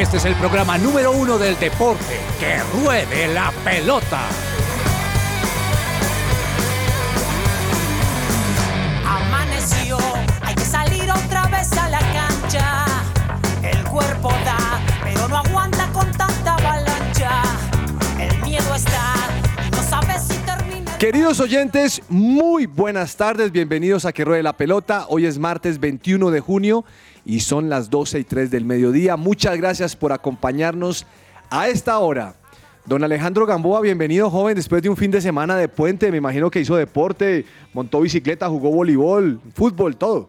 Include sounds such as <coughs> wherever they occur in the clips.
Este es el programa número uno del deporte. ¡Que ruede la pelota! Amaneció, hay que salir otra vez a la cancha. El cuerpo da, pero no aguanta con tanta avalancha. El miedo está y no sabes si termina. Queridos oyentes, muy buenas tardes, bienvenidos a Que Ruede la Pelota. Hoy es martes 21 de junio y son las 12 y 3 del mediodía. Muchas gracias por acompañarnos a esta hora. Don Alejandro Gamboa, bienvenido joven después de un fin de semana de puente. Me imagino que hizo deporte, montó bicicleta, jugó voleibol, fútbol, todo.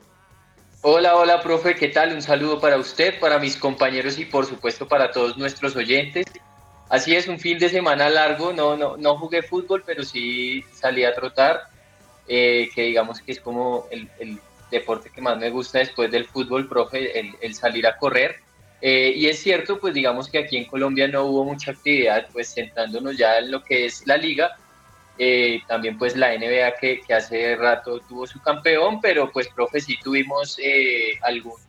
Hola, hola, profe, ¿qué tal? Un saludo para usted, para mis compañeros y por supuesto para todos nuestros oyentes. Así es, un fin de semana largo, no, no, no jugué fútbol, pero sí salí a trotar, eh, que digamos que es como el, el deporte que más me gusta después del fútbol, profe, el, salir a correr. Eh, y es cierto, pues digamos que aquí en Colombia no hubo mucha actividad, pues sentándonos ya en lo que es la liga, eh, también pues la NBA que, que, hace rato tuvo su campeón, pero pues profe sí tuvimos eh, algún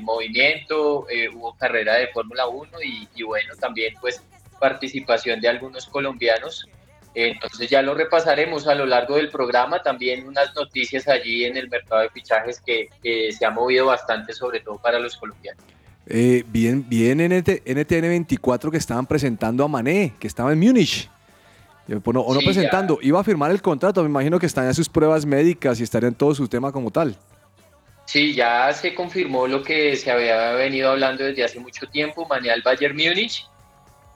movimiento, hubo carrera de Fórmula 1 y, y bueno, también pues participación de algunos colombianos entonces ya lo repasaremos a lo largo del programa, también unas noticias allí en el mercado de fichajes que, se ha movido bastante, sobre todo para los colombianos. Eh, bien, bien NTN 24 que estaban presentando a Mané, que estaba en Múnich. O no, presentando, iba a firmar el contrato, me imagino que están en sus pruebas médicas y estaría en todo su tema como tal. Sí, ya se confirmó lo que se había venido hablando desde hace mucho tiempo, Mané al Bayern Múnich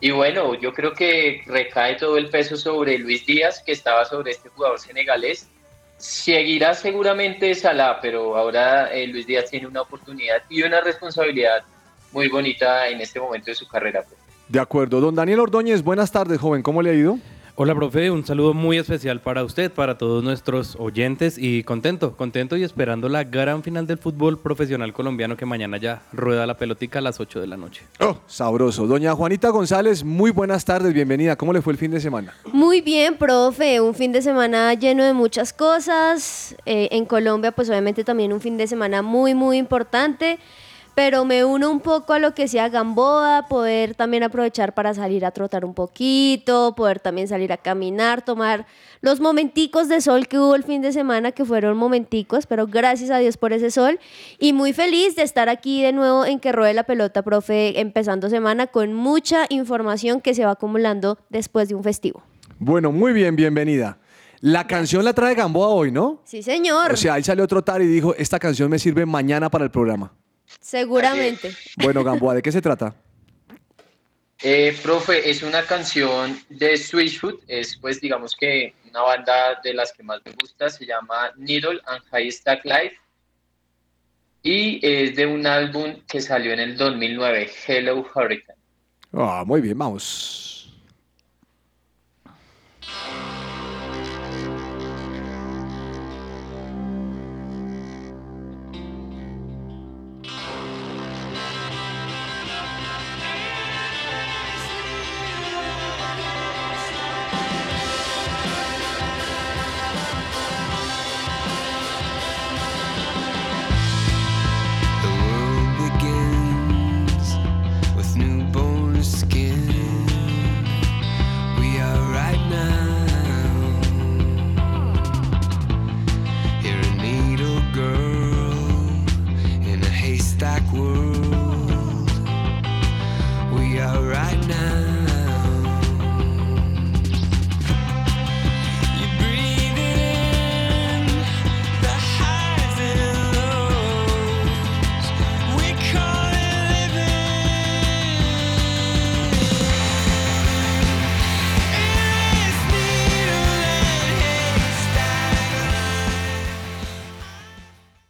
y bueno, yo creo que recae todo el peso sobre Luis Díaz, que estaba sobre este jugador senegalés. seguirá seguramente Salah, pero ahora eh, Luis Díaz tiene una oportunidad y una responsabilidad muy bonita en este momento de su carrera. De acuerdo. Don Daniel Ordóñez, buenas tardes, joven. ¿Cómo le ha ido? Hola, profe. Un saludo muy especial para usted, para todos nuestros oyentes y contento, contento y esperando la gran final del fútbol profesional colombiano que mañana ya rueda la pelotica a las 8 de la noche. Oh, sabroso. Doña Juanita González, muy buenas tardes, bienvenida. ¿Cómo le fue el fin de semana? Muy bien, profe. Un fin de semana lleno de muchas cosas. Eh, en Colombia, pues obviamente también un fin de semana muy, muy importante pero me uno un poco a lo que sea Gamboa, poder también aprovechar para salir a trotar un poquito, poder también salir a caminar, tomar los momenticos de sol que hubo el fin de semana, que fueron momenticos, pero gracias a Dios por ese sol. Y muy feliz de estar aquí de nuevo en Que Ruede la Pelota, profe, empezando semana con mucha información que se va acumulando después de un festivo. Bueno, muy bien, bienvenida. La canción la trae Gamboa hoy, ¿no? Sí, señor. O sea, ahí salió a trotar y dijo, esta canción me sirve mañana para el programa. Seguramente. Bueno, Gamboa, ¿de qué se trata? Eh, profe, es una canción de Switchfoot, es pues digamos que una banda de las que más me gusta, se llama Needle and High Stack Life y es de un álbum que salió en el 2009, Hello Hurricane. Ah, muy bien, vamos.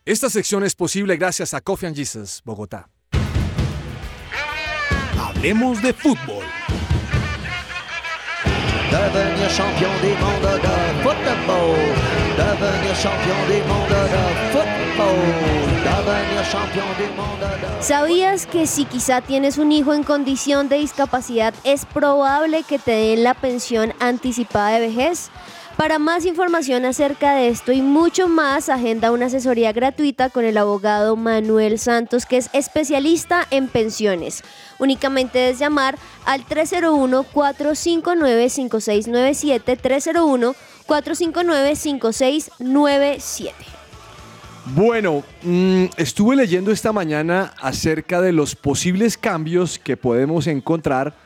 Esta sección es posible gracias a Coffee and Jesus, Bogotá. Hablemos de fútbol. Devenir champion du monde de football. Devenir champion du monde de football. Devenir champion du monde de... ¿Sabías que si quizá tienes un hijo en condición de discapacidad es probable que te den la pensión anticipada de vejez? Para más información acerca de esto y mucho más, agenda una asesoría gratuita con el abogado Manuel Santos, que es especialista en pensiones. Únicamente debes llamar al 301-459-5697, 301-459-5697. Bueno, mm, estuve leyendo esta mañana acerca de los posibles cambios que podemos encontrar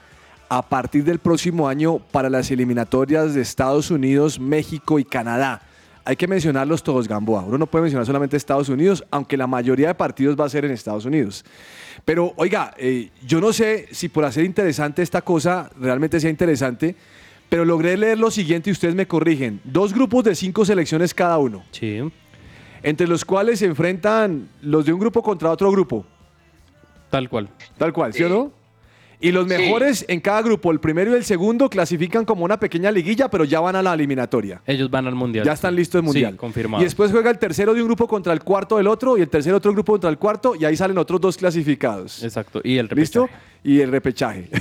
a partir del próximo año para las eliminatorias de Estados Unidos, México y Canadá. Hay que mencionarlos todos, Gamboa. Uno no puede mencionar solamente Estados Unidos, aunque la mayoría de partidos va a ser en Estados Unidos. Pero, oiga, eh, yo no sé si por hacer interesante esta cosa realmente sea interesante, pero logré leer lo siguiente y ustedes me corrigen. Dos grupos de cinco selecciones cada uno. Sí. Entre los cuales se enfrentan los de un grupo contra otro grupo. Tal cual. Tal cual, ¿sí o no? Y los mejores en cada grupo, el primero y el segundo, clasifican como una pequeña liguilla, pero ya van a la eliminatoria. Ellos van al mundial. Ya están listos el mundial. Sí, confirmado. Y después juega el tercero de un grupo contra el cuarto del otro, y el tercero otro grupo contra el cuarto, y ahí salen otros dos clasificados. Exacto. Y el repechaje. ¿Listo? Y el repechaje. <laughs>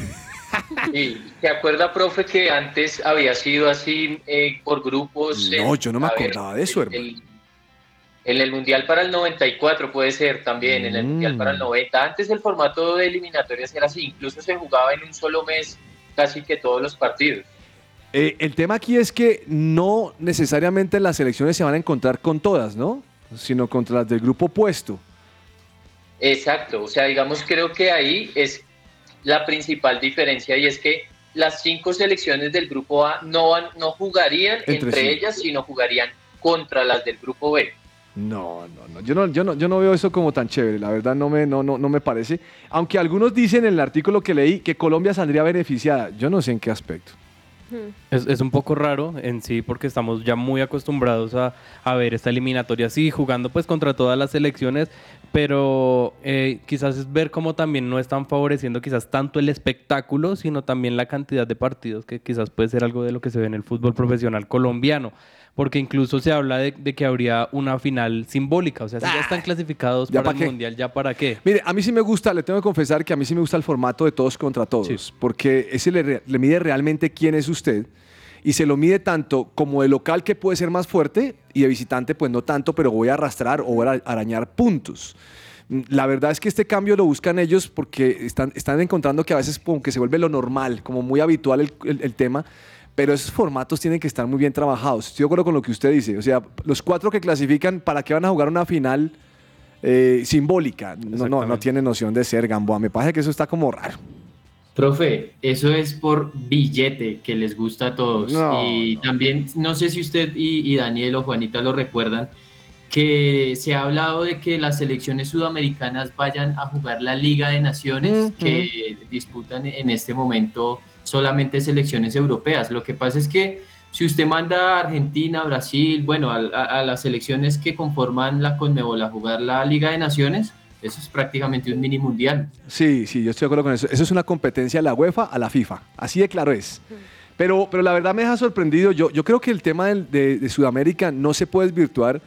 Sí, ¿se acuerda, profe, que antes había sido así eh, por grupos? No, eh, yo no me ver, acordaba de eso, el- hermano. el- En el Mundial para el 94 puede ser también, en el Mundial para el Mm. 90. Antes el formato de eliminatorias era así, incluso se jugaba en un solo mes casi que todos los partidos. Eh, el tema aquí es que no necesariamente las selecciones se van a encontrar con todas, ¿no? Sino contra las del grupo opuesto. Exacto, o sea, digamos, creo que ahí es la principal diferencia y es que las cinco selecciones del grupo A no, van- no jugarían Entre entre, sí. ellas, sino jugarían contra las del grupo B. No, no, no. Yo no, yo no, yo no veo eso como tan chévere. La verdad no me, no, no, no me parece. Aunque algunos dicen en el artículo que leí que Colombia saldría beneficiada. Yo no sé en qué aspecto. Es, es un poco raro en sí porque estamos ya muy acostumbrados a, a ver esta eliminatoria así, jugando pues contra todas las selecciones, pero eh, quizás es ver cómo también no están favoreciendo quizás tanto el espectáculo, sino también la cantidad de partidos, que quizás puede ser algo de lo que se ve en el fútbol profesional colombiano, porque incluso se habla de, de que habría una final simbólica, o sea, si ya están clasificados ¿Ya para pa' el? Mundial, ¿ya para qué? Mire, a mí sí me gusta, le tengo que confesar que a mí sí me gusta el formato de todos contra todos, porque ese le, le mide realmente quién es usted y se lo mide tanto como de local que puede ser más fuerte y de visitante pues no tanto, pero voy a arrastrar o voy a arañar puntos. Mm, La verdad es que este cambio lo buscan ellos porque están, están encontrando que a veces como que se vuelve lo normal, como muy habitual el, el- el tema, pero esos formatos tienen que estar muy bien trabajados. Estoy de acuerdo con lo que usted dice, o sea, los cuatro que clasifican, ¿para qué van a jugar una final? eh, simbólica. No, no, no tiene noción de ser Gamboa. Me parece que eso está como raro. Profe, eso es por billete que les gusta a todos. No, y también, no sé si usted y, y Daniel o Juanita lo recuerdan, que se ha hablado de que las selecciones sudamericanas vayan a jugar la Liga de Naciones que disputan en este momento solamente selecciones europeas. Lo que pasa es que si usted manda a Argentina, Brasil, bueno, a, a- a las selecciones que conforman la Conmebol a jugar la Liga de Naciones, eso es prácticamente un mini mundial. Sí, sí, yo estoy de acuerdo con eso. Eso es una competencia de la UEFA a la FIFA. Así de claro es. Pero, pero la verdad me deja sorprendido. Yo, yo creo que el tema de, de Sudamérica no se puede desvirtuar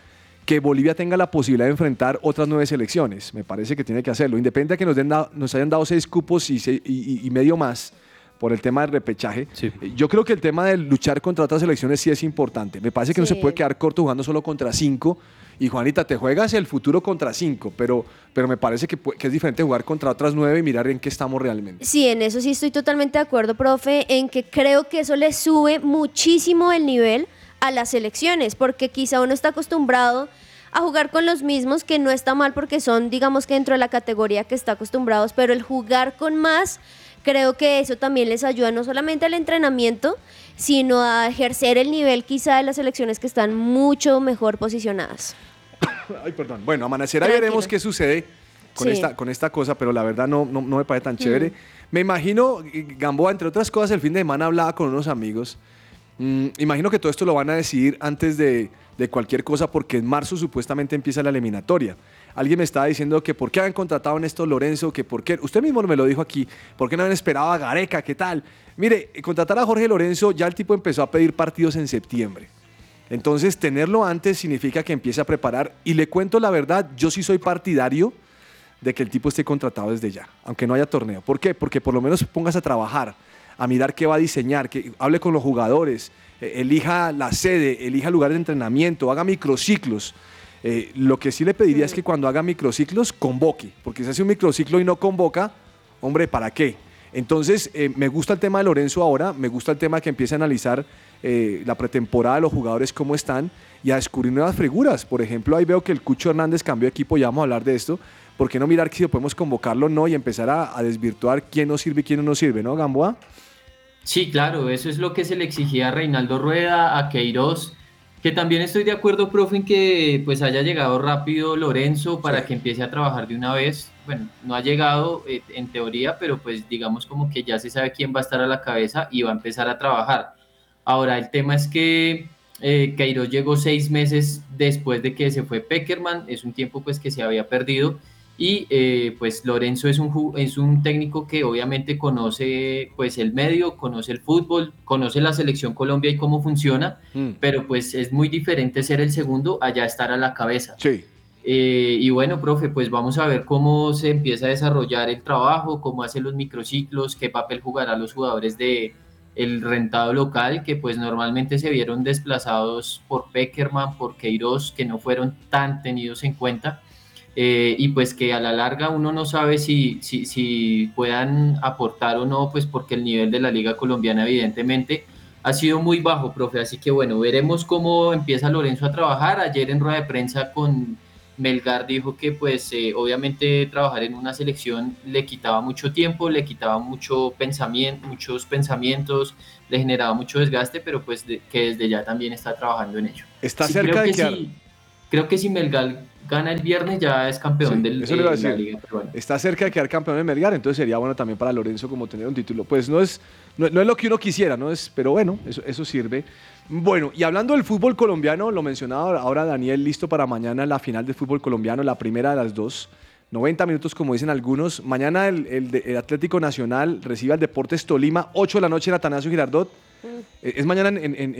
que Bolivia tenga la posibilidad de enfrentar otras nueve selecciones. Me parece que tiene que hacerlo. Independiente de que nos, den da- nos hayan dado seis cupos y, medio más por el tema del repechaje, eh, yo creo que el tema de luchar contra otras selecciones sí es importante. Me parece que no se puede quedar corto jugando solo contra cinco. Y Juanita, te juegas el futuro contra cinco, pero, pero me parece que, que es diferente jugar contra otras nueve y mirar en qué estamos realmente. Sí, en eso sí estoy totalmente de acuerdo, profe, en que creo que eso le sube muchísimo el nivel a las selecciones, porque quizá uno está acostumbrado a jugar con los mismos, que no está mal porque son, digamos que dentro de la categoría que está acostumbrados, pero el jugar con más, creo que eso también les ayuda no solamente al entrenamiento, sino a ejercer el nivel quizá de las selecciones que están mucho mejor posicionadas. <coughs> Ay, perdón. Bueno, amanecerá y Tranquilo. veremos qué sucede con, Sí. esta, con esta cosa, pero la verdad no, no, no me parece tan chévere. Me imagino, eh, Gamboa, entre otras cosas, el fin de semana hablaba con unos amigos. Mm, imagino que todo esto lo van a decidir antes de, de cualquier cosa, porque en marzo supuestamente empieza la eliminatoria. Alguien me estaba diciendo que por qué habían contratado a Néstor Lorenzo, que por qué, usted mismo me lo dijo aquí, por qué no habían esperado a Gareca, qué tal. Mire, contratar a Jorge Lorenzo, ya el tipo empezó a pedir partidos en septiembre. Entonces, tenerlo antes significa que empiece a preparar. Y le cuento la verdad, yo sí soy partidario de que el tipo esté contratado desde ya, aunque no haya torneo. ¿Por qué? Porque por lo menos pongas a trabajar, a mirar qué va a diseñar, que hable con los jugadores, eh, elija la sede, elija lugar de entrenamiento, haga microciclos. Eh, lo que sí le pediría es que cuando haga microciclos, convoque, porque si hace un microciclo y no convoca, hombre, ¿para qué? Entonces, eh, me gusta el tema de Lorenzo ahora, me gusta el tema que empiece a analizar eh, la pretemporada de los jugadores, cómo están, y a descubrir nuevas figuras. Por ejemplo, ahí veo que el Cucho Hernández cambió de equipo, ya vamos a hablar de esto. ¿Por qué no mirar si podemos convocarlo o no y empezar a, a desvirtuar quién nos sirve y quién no nos sirve, ¿no, Gamboa? Sí, claro, eso es lo que se le exigía a Reinaldo Rueda, a Queiroz, que también estoy de acuerdo, profe, en que pues haya llegado rápido Lorenzo para que empiece a trabajar de una vez. Bueno, no ha llegado eh, en teoría, pero pues digamos como que ya se sabe quién va a estar a la cabeza y va a empezar a trabajar. Ahora, el tema es que eh, Queiroz llegó seis meses después de que se fue Peckerman, es un tiempo pues que se había perdido y eh, pues Lorenzo es un, es un técnico que obviamente conoce pues el medio, conoce el fútbol, conoce la selección Colombia y cómo funciona, pero pues es muy diferente ser el segundo allá estar a la cabeza. Sí. Eh, y bueno, profe, pues vamos a ver cómo se empieza a desarrollar el trabajo, cómo hace los microciclos, qué papel jugarán los jugadores de el rentado local, que pues normalmente se vieron desplazados por Peckerman, por Queiroz, que no fueron tan tenidos en cuenta. Eh, y pues que a la larga uno no sabe si, si, si puedan aportar o no, pues porque el nivel de la liga colombiana evidentemente ha sido muy bajo, profe. Así que bueno, veremos cómo empieza Lorenzo a trabajar. Ayer en rueda de prensa con Melgar dijo que pues eh, obviamente trabajar en una selección le quitaba mucho tiempo, le quitaba mucho pensamiento, muchos pensamientos, le generaba mucho desgaste, pero pues de- que desde ya también está trabajando en ello. Está Sí, cerca creo de que sí, creo que si Melgar, gana el viernes ya es campeón Sí, del, eso le iba a de la. Liga Peruana. Está cerca de quedar campeón de Melgar, entonces sería bueno también para Lorenzo como tener un título. Pues no es, no, no es lo que uno quisiera, ¿no? Es, pero bueno, eso, eso sirve. Bueno, y hablando del fútbol colombiano, lo mencionaba ahora Daniel, listo para mañana la final del fútbol colombiano, la primera de las dos. 90 minutos, como dicen algunos. Mañana el, el Atlético Nacional recibe al Deportes Tolima, 8 de la noche en Atanasio Girardot. Eh, Es mañana en, en, en,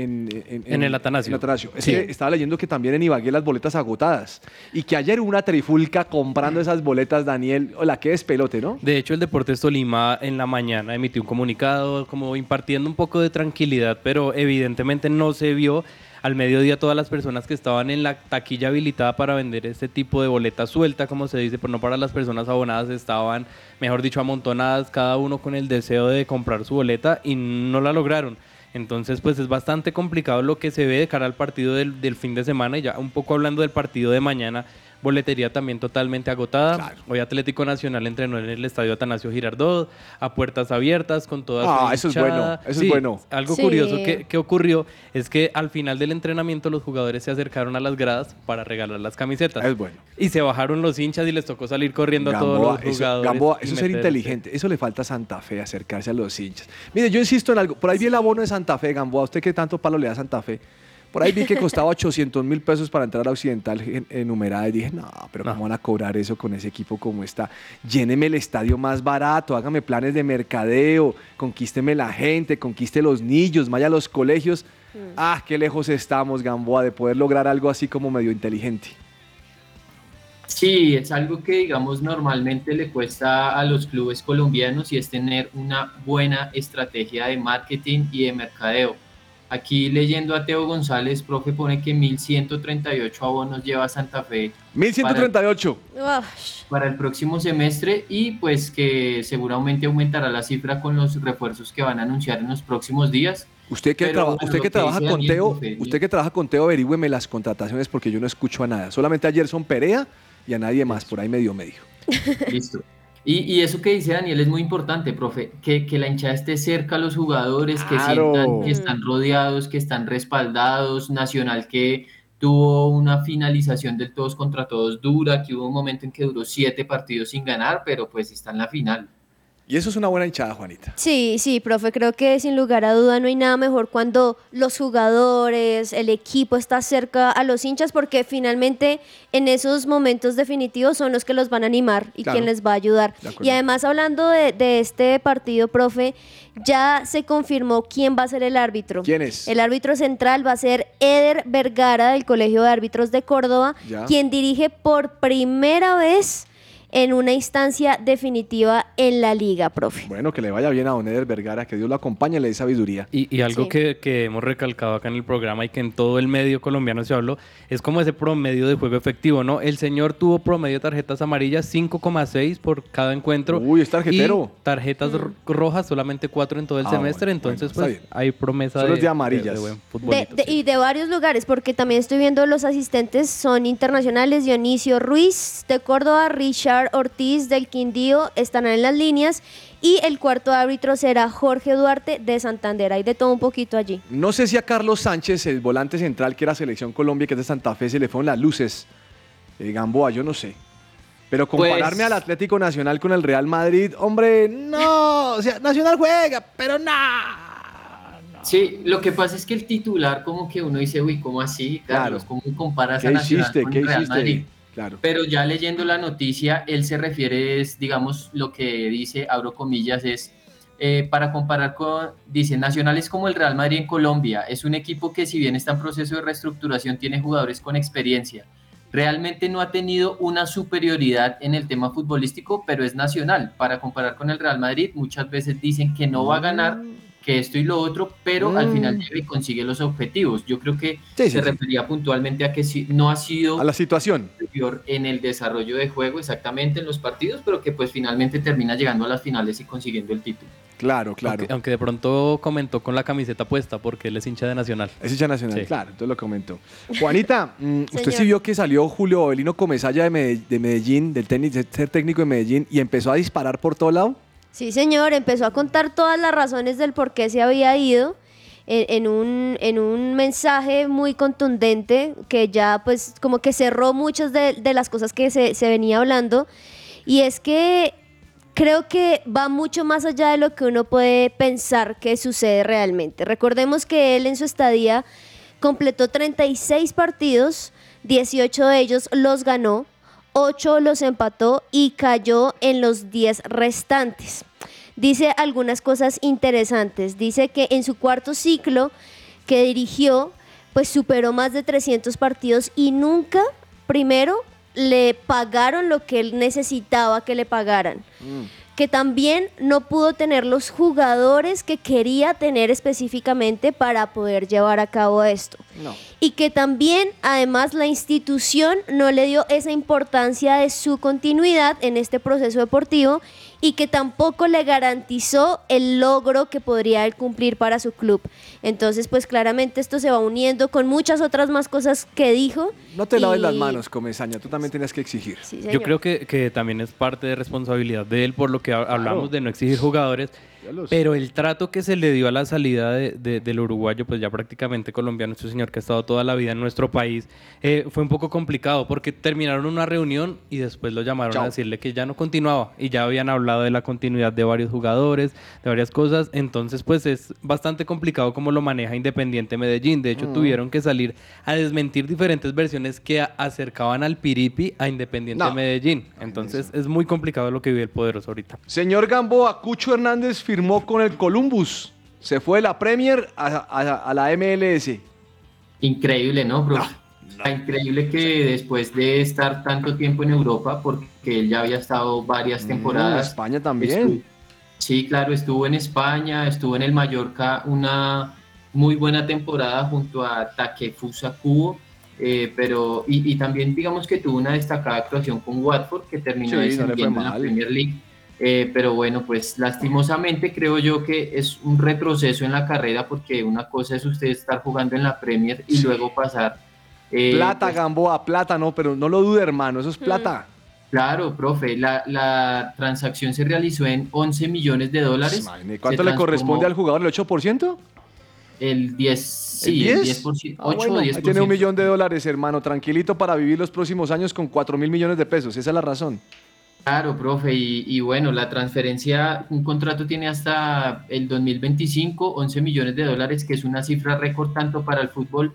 en- En el Atanasio. Es Sí. que estaba leyendo que también en Ibagué las boletas agotadas. Y que ayer hubo una trifulca comprando esas boletas, Daniel. Hola, qué despelote, ¿no? De hecho, el Deportes Tolima en la mañana emitió un comunicado como impartiendo un poco de tranquilidad, pero evidentemente no se vio al mediodía todas las personas que estaban en la taquilla habilitada para vender este tipo de boleta suelta, como se dice, pero no para las personas abonadas, estaban, mejor dicho, amontonadas, cada uno con el deseo de comprar su boleta y no la lograron. Entonces, pues es bastante complicado lo que se ve de cara al partido del, del fin de semana y ya un poco hablando del partido de mañana, boletería también totalmente agotada. Hoy Atlético Nacional entrenó en el estadio Atanasio Girardot a puertas abiertas con toda su Ah, eso es bueno, eso es bueno. Algo Sí. curioso que, que ocurrió es que al final del entrenamiento los jugadores se acercaron a las gradas para regalar las camisetas. Es bueno. Y se bajaron los hinchas y les tocó salir corriendo a todos los eso, jugadores. Gamboa, eso es ser inteligente. Eso le falta a Santa Fe, acercarse a los hinchas. Mire, yo insisto en algo. Por ahí vi el abono de Santa Fe, Gamboa. ¿Usted qué tanto palo le da a Santa Fe? Por ahí vi que costaba 800 mil pesos para entrar a Occidental en- enumerada y dije, no, pero ¿cómo van a cobrar eso con ese equipo como está? Lléneme el estadio más barato, hágame planes de mercadeo, conquísteme la gente, conquiste los niños, vaya a los colegios. Ah, qué lejos estamos, Gamboa, de poder lograr algo así como medio inteligente. Sí, es algo que digamos normalmente le cuesta a los clubes colombianos y es tener una buena estrategia de marketing y de mercadeo. Aquí leyendo a Teo González, profe, pone que 1138 abonos lleva Santa Fe 1138. Ush. para el próximo semestre y pues que seguramente aumentará la cifra con los refuerzos que van a anunciar en los próximos días. Usted que, Pero, traba- bueno, usted lo que que trabaja con Daniel, Teo, profe, usted que trabaja con Teo, averígüeme las contrataciones porque yo no escucho a nada. Solamente a Gerson Perea y a nadie más, por ahí medio medio. Listo. Y, y eso que dice Daniel es muy importante, profe, que, que la hinchada esté cerca a los jugadores, que Claro. sientan que están rodeados, que están respaldados, Nacional que tuvo una finalización del todos contra todos dura, que hubo un momento en que duró siete partidos sin ganar, pero pues está en la final. Y eso es una buena hinchada, Juanita. Sí, sí, profe, creo que sin lugar a duda no hay nada mejor cuando los jugadores, el equipo está cerca a los hinchas porque finalmente en esos momentos definitivos son los que los van a animar y Claro. quien les va a ayudar. Y además hablando de, de este partido, profe, ya se confirmó quién va a ser el árbitro. ¿Quién es? El árbitro central va a ser Eder Vergara del Colegio de Árbitros de Córdoba, Ya. quien dirige por primera vez en una instancia definitiva en la liga, profe. Bueno, que le vaya bien a Don Eder Vergara, que Dios lo acompañe y le dé sabiduría. Y, y algo Sí. que, que hemos recalcado acá en el programa y que en todo el medio colombiano se habló, es como ese promedio de juego efectivo, ¿no? El señor tuvo promedio de tarjetas amarillas 5,6 por cada encuentro. Uy, es tarjetero. Y tarjetas ro- rojas solamente 4 en todo el Ah, semestre, bueno, entonces bueno, pues hay promesa Solo de, de buen de- y de varios lugares, porque también estoy viendo los asistentes son internacionales, Dionisio Ruiz de Córdoba, Richard Ortiz del Quindío estarán en las líneas y el cuarto árbitro será Jorge Duarte de Santander, hay de todo un poquito allí. No sé si a Carlos Sánchez, el volante central que era Selección Colombia, que es de Santa Fe, se le fueron las luces. Eh, Gamboa, yo no sé. Pero compararme Pues- al Atlético Nacional con el Real Madrid, hombre, no. O sea, Nacional juega, pero no. Sí, lo que pasa es que el titular como que uno dice, uy, ¿cómo así, Carlos? ¿Cómo comparas ¿Qué a Nacional hiciste? con ¿Qué Real hiciste? Madrid? Claro. Pero ya leyendo la noticia, él se refiere, es, digamos, lo que dice, abro comillas, es eh, para comparar con, dice, Nacional es como el Real Madrid en Colombia, es un equipo que si bien está en proceso de reestructuración, tiene jugadores con experiencia. Realmente no ha tenido una superioridad en el tema futbolístico, pero es nacional. Para comparar con el Real Madrid, muchas veces dicen que no va a ganar, que esto y lo otro, pero al final Mm. llega y consigue los objetivos. Yo creo que Sí, se sí. refería puntualmente a que si no ha sido A la situación. en el desarrollo de juego exactamente en los partidos, pero que pues finalmente termina llegando a las finales y consiguiendo el título. Claro, claro. Aunque, aunque de pronto comentó con la camiseta puesta porque él es hincha de Nacional. Es hincha nacional, Sí. claro, entonces lo comentó. Juanita, <laughs> mm, usted sí vio que salió Julio Avelino Comesalla de de Medellín, del tenis, de ser técnico de Medellín, y empezó a disparar por todo lado. Sí, señor, empezó a contar todas las razones del por qué se había ido en, un, en un mensaje muy contundente que ya pues como que cerró muchas de, de las cosas que se, se venía hablando. Y es que creo que va mucho más allá de lo que uno puede pensar que sucede realmente. Recordemos que él en su estadía completó 36 partidos, 18 de ellos los ganó, 8 los empató y cayó en los 10 restantes. Dice algunas cosas interesantes. Dice que en su cuarto ciclo que dirigió, pues superó más de 300 partidos y nunca, primero, le pagaron lo que él necesitaba que le pagaran. Que también no pudo tener los jugadores que quería tener específicamente para poder llevar a cabo esto. No. Y que también, además, la institución no le dio esa importancia de su continuidad en este proceso deportivo y que tampoco le garantizó el logro que podría él cumplir para su club. Entonces, pues claramente esto se va uniendo con muchas otras más cosas que dijo. No te laves y- las manos, Comesaña, tú también tienes que exigir. Yo creo que, que también es parte de responsabilidad de él por lo que ha- hablamos de no exigir jugadores. Pero el trato que se le dio a la salida de- de- del uruguayo, pues ya prácticamente colombiano, este señor que ha estado toda la vida en nuestro país, eh, fue un poco complicado porque terminaron una reunión y después lo llamaron Chao. a decirle que ya no continuaba y ya habían hablado de la continuidad de varios jugadores, de varias cosas. Entonces, pues es bastante complicado cómo lo maneja Independiente Medellín. De hecho, Mm. tuvieron que salir a desmentir diferentes versiones que acercaban al Piripi a Independiente No. Medellín. Entonces, es muy complicado lo que vive el poderoso ahorita. Señor Gamboa, Cucho Hernández firmó con el Columbus. Se fue de la Premier a, a- a la MLS. Increíble, ¿no, bro? Increíble que después de estar tanto tiempo en Europa, porque él ya había estado varias Mm, temporadas. España también. estuvo- sí, claro, estuvo en España, estuvo en el Mallorca una muy buena temporada junto a Takefusa Kubo. eh, pero y, y también digamos que tuvo una destacada actuación con Watford que terminó Sí, no en la mal. Premier League Eh, pero bueno, pues lastimosamente creo yo que es un retroceso en la carrera porque una cosa es usted estar jugando en la Premier y luego pasar. eh, plata, pues, Gamboa, plata, no, pero no lo dude, hermano, eso es plata. Claro, profe, la, la transacción se realizó en 11 millones de dólares. ¿Cuánto Se le corresponde al jugador? ¿El 8%? El 10, sí, ¿El el 10? 10%, Ah, 8 bueno, o ahí 10%. tiene un millón de dólares, hermano, tranquilito para vivir los próximos años con 4 mil millones de pesos. Esa es la razón. Claro, profe, y, y bueno, la transferencia, un contrato tiene hasta el 2025, 11 millones de dólares, que es una cifra récord tanto para el fútbol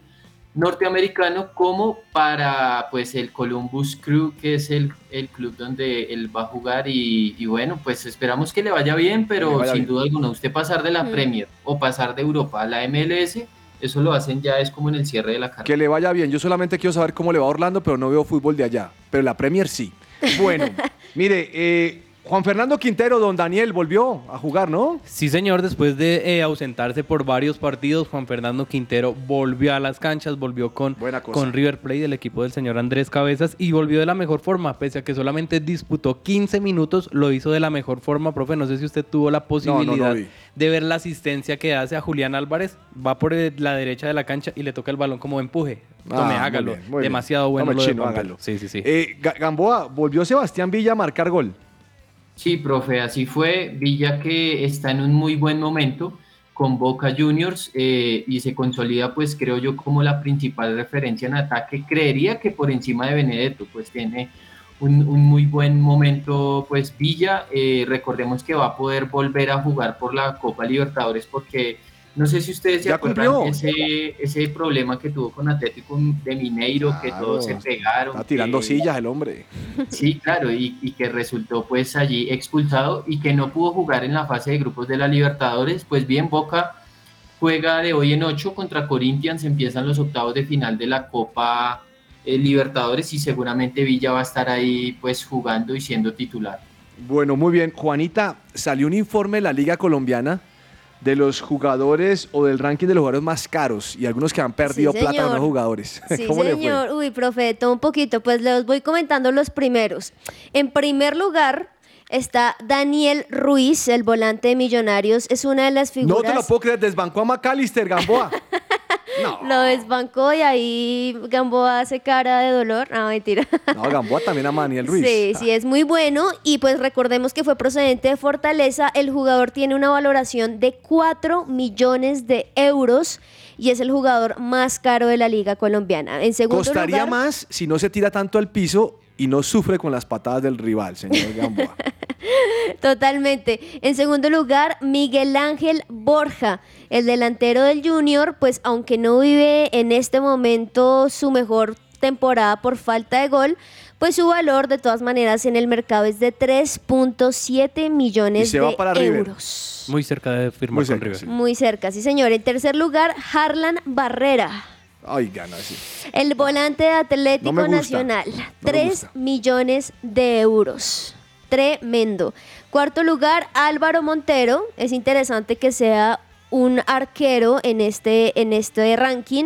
norteamericano como para pues el Columbus Crew, que es el, el club donde él va a jugar y, y bueno, pues esperamos que le vaya bien, pero vaya sin bien. duda alguna, usted pasar de la Mm. Premier o pasar de Europa a la MLS, eso lo hacen ya es como en el cierre de la carrera. Que le vaya bien. Yo solamente quiero saber cómo le va a Orlando, pero no veo fútbol de allá. Pero la Premier sí. Bueno, mire, eh, Juan Fernando Quintero, don Daniel, volvió a jugar, ¿no? Sí, señor, después de eh, ausentarse por varios partidos, Juan Fernando Quintero volvió a las canchas, volvió con, con River Plate, del equipo del señor Andrés Cabezas, y volvió de la mejor forma, pese a que solamente disputó 15 minutos, lo hizo de la mejor forma, profe. No sé si usted tuvo la posibilidad de ver la asistencia que hace a Julián Álvarez, va por eh, la derecha de la cancha y le toca el balón como empuje. Tome, Ah, muy hágalo. bien, muy bien. Demasiado bueno lo chino, hágalo. Sí, sí, sí. Eh, Ga- Gamboa, volvió Sebastián Villa a marcar gol. Sí, profe, así fue. Villa que está en un muy buen momento con Boca Juniors eh, y se consolida, pues creo yo, como la principal referencia en ataque. Creería que por encima de Benedetto, pues tiene un, muy buen momento, pues Villa. Eh, recordemos que va a poder volver a jugar por la Copa Libertadores porque no sé si ustedes se Ya acuerdan cumplió. ese, ese problema que tuvo con Atlético de Mineiro, que todos se pegaron. Está tirando que- sillas el hombre. Sí, claro, y, y que resultó pues allí expulsado y que no pudo jugar en la fase de grupos de la Libertadores. Pues bien, Boca juega de hoy en 8 contra Corinthians, empiezan los octavos de final de la Copa eh, Libertadores y seguramente Villa va a estar ahí pues jugando y siendo titular. Bueno, muy bien. Juanita, salió un informe de la Liga Colombiana de los jugadores o del ranking de los jugadores más caros y algunos que han perdido Sí, plata a los jugadores. <laughs> Sí, ¿Cómo le señor. Uy, profe, todo un poquito. Pues les voy comentando los primeros. En primer lugar está Daniel Ruiz, el volante de Millonarios. Es una de las fue? No figuras... te lo puedo creer, desbancó a McAllister, Gamboa. <laughs> Lo desbancó y ahí Gamboa hace cara de dolor. No, mentira. No, Gamboa también ama a Daniel Ruiz. Sí, sí, es muy bueno. Y pues recordemos que fue procedente de Fortaleza. El jugador tiene una valoración de 4 millones de euros y es el jugador más caro de la liga colombiana. En segundo Costaría lugar, más si no se tira tanto al piso y no sufre con las patadas del rival, señor Gamboa. <laughs> Totalmente. En segundo lugar, Miguel Ángel Borja, el delantero del Junior, pues aunque no vive en este momento su mejor temporada por falta de gol, pues su valor de todas maneras en el mercado es de 3.7 millones se va de River. euros. Muy cerca de firmar con River. Muy cerca, sí señor. En tercer lugar, Harlan Barrera. Ay, gana, sí. El volante de Atlético No. Nacional, No me 3 gusta. millones de euros. Tremendo. Cuarto lugar, Álvaro Montero. Es interesante que sea un arquero en este, en este ranking.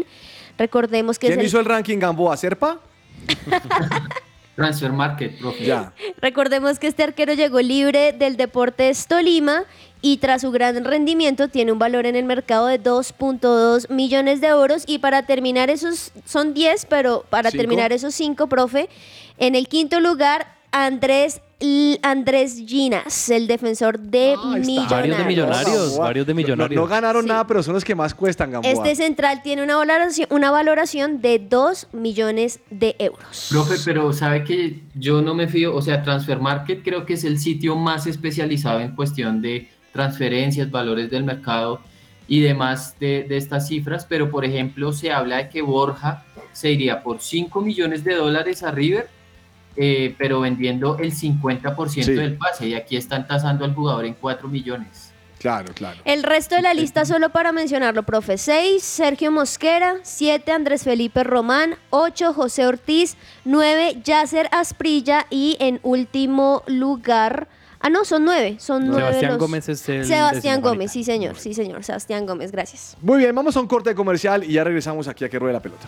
Recordemos que ¿Quién es el- hizo el ranking Gamboa? ¿Serpa? <laughs> Transfer Market, profe. Ya. Recordemos que este arquero llegó libre del Deportes Tolima y tras su gran rendimiento tiene un valor en el mercado de 2.2 millones de euros. Y para terminar esos, son 10, pero para Cinco. terminar esos 5, profe, en el quinto lugar, Andrés, L- Andrés Ginas, el defensor de Millonarios. Varios de millonarios, varios de No, millonarios. no ganaron nada, pero son los que más cuestan, Gamboa. Este central tiene una valoración, una valoración de 2 millones de euros. Profe, pero sabe que yo no me fío, o sea, Transfer Market creo que es el sitio más especializado en cuestión de transferencias, valores del mercado y demás de, de estas cifras, pero por ejemplo se habla de que Borja se iría por 5 millones de dólares a River, eh, pero vendiendo el 50% Sí. del pase y aquí están tasando al jugador en 4 millones. Claro, claro. El resto de la lista, solo para mencionarlo, profe. 6, Sergio Mosquera. 7, Andrés Felipe Román. 8, José Ortiz. 9, Yasser Asprilla. Y en último lugar... Ah, no, son 9. Son nueve Sebastián los- Gómez es el Sebastián Gómez, sí señor, sí señor. Sebastián Gómez, gracias. Muy bien, vamos a un corte comercial y ya regresamos aquí a que ruede la pelota.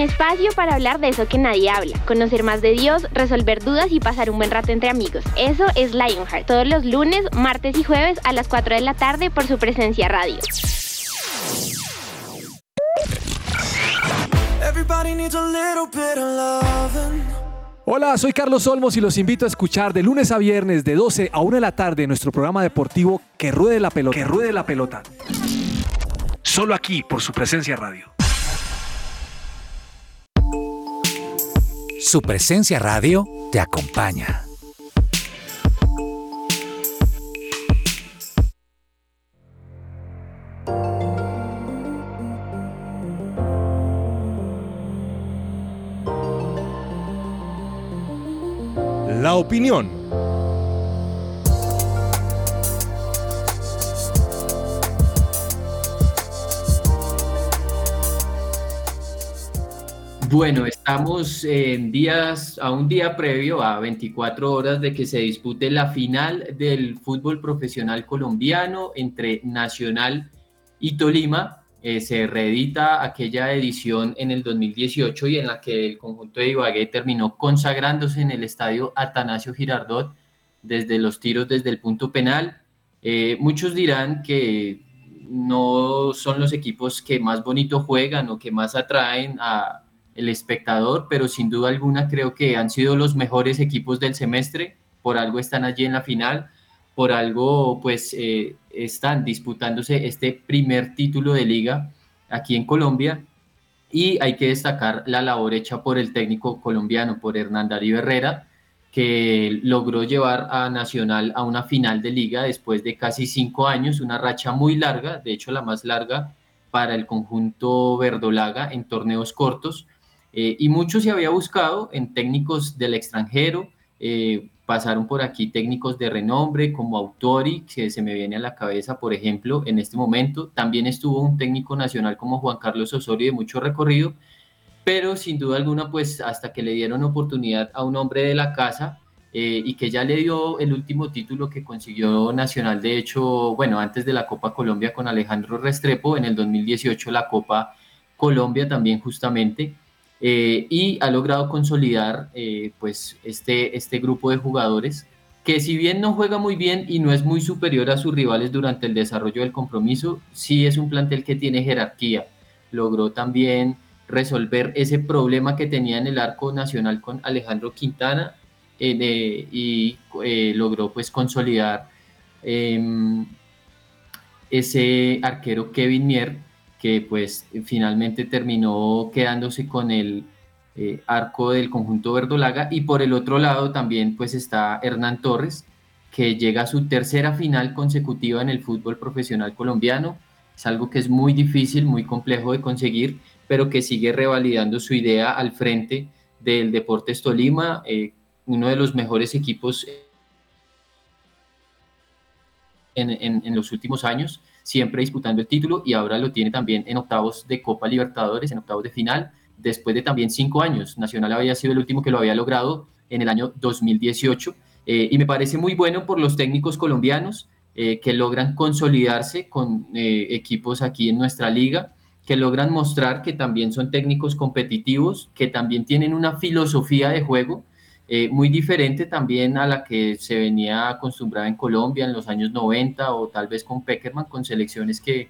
Un espacio para hablar de eso que nadie habla, conocer más de Dios, resolver dudas y pasar un buen rato entre amigos. Eso es Lionheart, todos los lunes, martes y jueves a las 4 de la tarde por su presencia radio. Everybody needs a little bit of loving. Hola, soy Carlos Olmos y los invito a escuchar de lunes a viernes de 12 a 1 de la tarde nuestro programa deportivo Que Ruede la Pelota. Que Ruede la Pelota. Solo aquí por su presencia radio. Su presencia radio te acompaña. La opinión. Bueno, estamos en días, a un día previo, a 24 horas de que se dispute la final del fútbol profesional colombiano entre Nacional y Tolima. Eh, se reedita aquella edición en el 2018 y en la que el conjunto de Ibagué terminó consagrándose en el estadio Atanasio Girardot desde los tiros desde el punto penal. Eh, muchos dirán que no son los equipos que más bonito juegan o que más atraen a el espectador, pero sin duda alguna creo que han sido los mejores equipos del semestre, por algo están allí en la final, por algo pues eh, están disputándose este primer título de liga aquí en Colombia y hay que destacar la labor hecha por el técnico colombiano, por Hernán Darío Herrera, que logró llevar a Nacional a una final de liga después de casi cinco años, una racha muy larga, de hecho la más larga para el conjunto verdolaga en torneos cortos. Eh, y mucho se había buscado en técnicos del extranjero, eh, pasaron por aquí técnicos de renombre como Autori, que se me viene a la cabeza, por ejemplo, en este momento. También estuvo un técnico nacional como Juan Carlos Osorio de mucho recorrido, pero sin duda alguna, pues hasta que le dieron oportunidad a un hombre de la casa eh, y que ya le dio el último título que consiguió Nacional, de hecho, bueno, antes de la Copa Colombia con Alejandro Restrepo, en el 2018 la Copa Colombia también justamente, eh, y ha logrado consolidar eh, pues este, este grupo de jugadores que si bien no juega muy bien y no es muy superior a sus rivales durante el desarrollo del compromiso, sí es un plantel que tiene jerarquía. Logró también resolver ese problema que tenía en el arco nacional con Alejandro Quintana eh, y logró pues consolidar em, ese arquero Kevin Mier que pues finalmente terminó quedándose con el eh, arco del conjunto verdolaga. Y por el otro lado también pues está Hernán Torres que llega a su tercera final consecutiva en el fútbol profesional colombiano. Es algo que es muy difícil, muy complejo de conseguir pero que sigue revalidando su idea al frente del Deportes Tolima, eh, uno de los mejores equipos en, los últimos años, siempre disputando el título y ahora lo tiene también en octavos de Copa Libertadores, en octavos de final, después de también cinco años. Nacional había sido el último que lo había logrado en el año 2018 eh, y me parece muy bueno por los técnicos colombianos eh, que logran consolidarse con equipos aquí en nuestra liga que logran mostrar que también son técnicos competitivos, que también tienen una filosofía de juego eh, muy diferente también a la que se venía acostumbrada en Colombia en los años 90 o tal vez con Peckerman, con selecciones que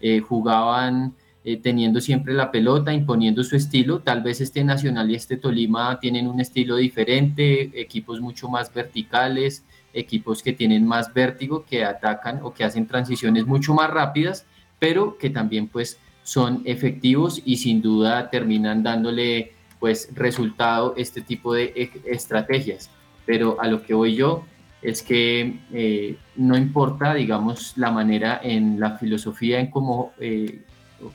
eh, jugaban eh, teniendo siempre la pelota, imponiendo su estilo. Tal vez este Nacional y este Tolima tienen un estilo diferente, equipos mucho más verticales, equipos que tienen más vértigo, que atacan o que hacen transiciones mucho más rápidas, pero que también pues son efectivos y sin duda terminan dándole pues resultado este tipo de e, estrategias. Pero a lo que voy yo es que eh, no importa, digamos, la manera en la filosofía en cómo eh,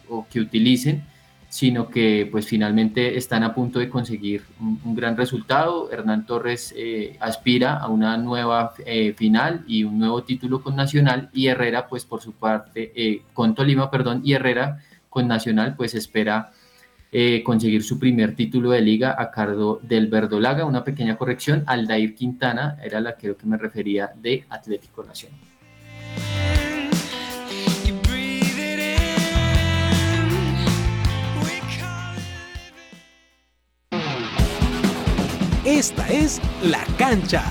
o, que utilicen, sino que pues finalmente están a punto de conseguir un, gran resultado. Hernán Torres eh, aspira a una nueva final y un nuevo título con Nacional y Herrera pues por su parte, con Tolima, perdón, y Herrera con Nacional, pues espera eh, conseguir su primer título de liga a cargo del Verdolaga. Una pequeña corrección, Aldair Quintana era la que me refería de Atlético Nacional. Esta es La Cancha.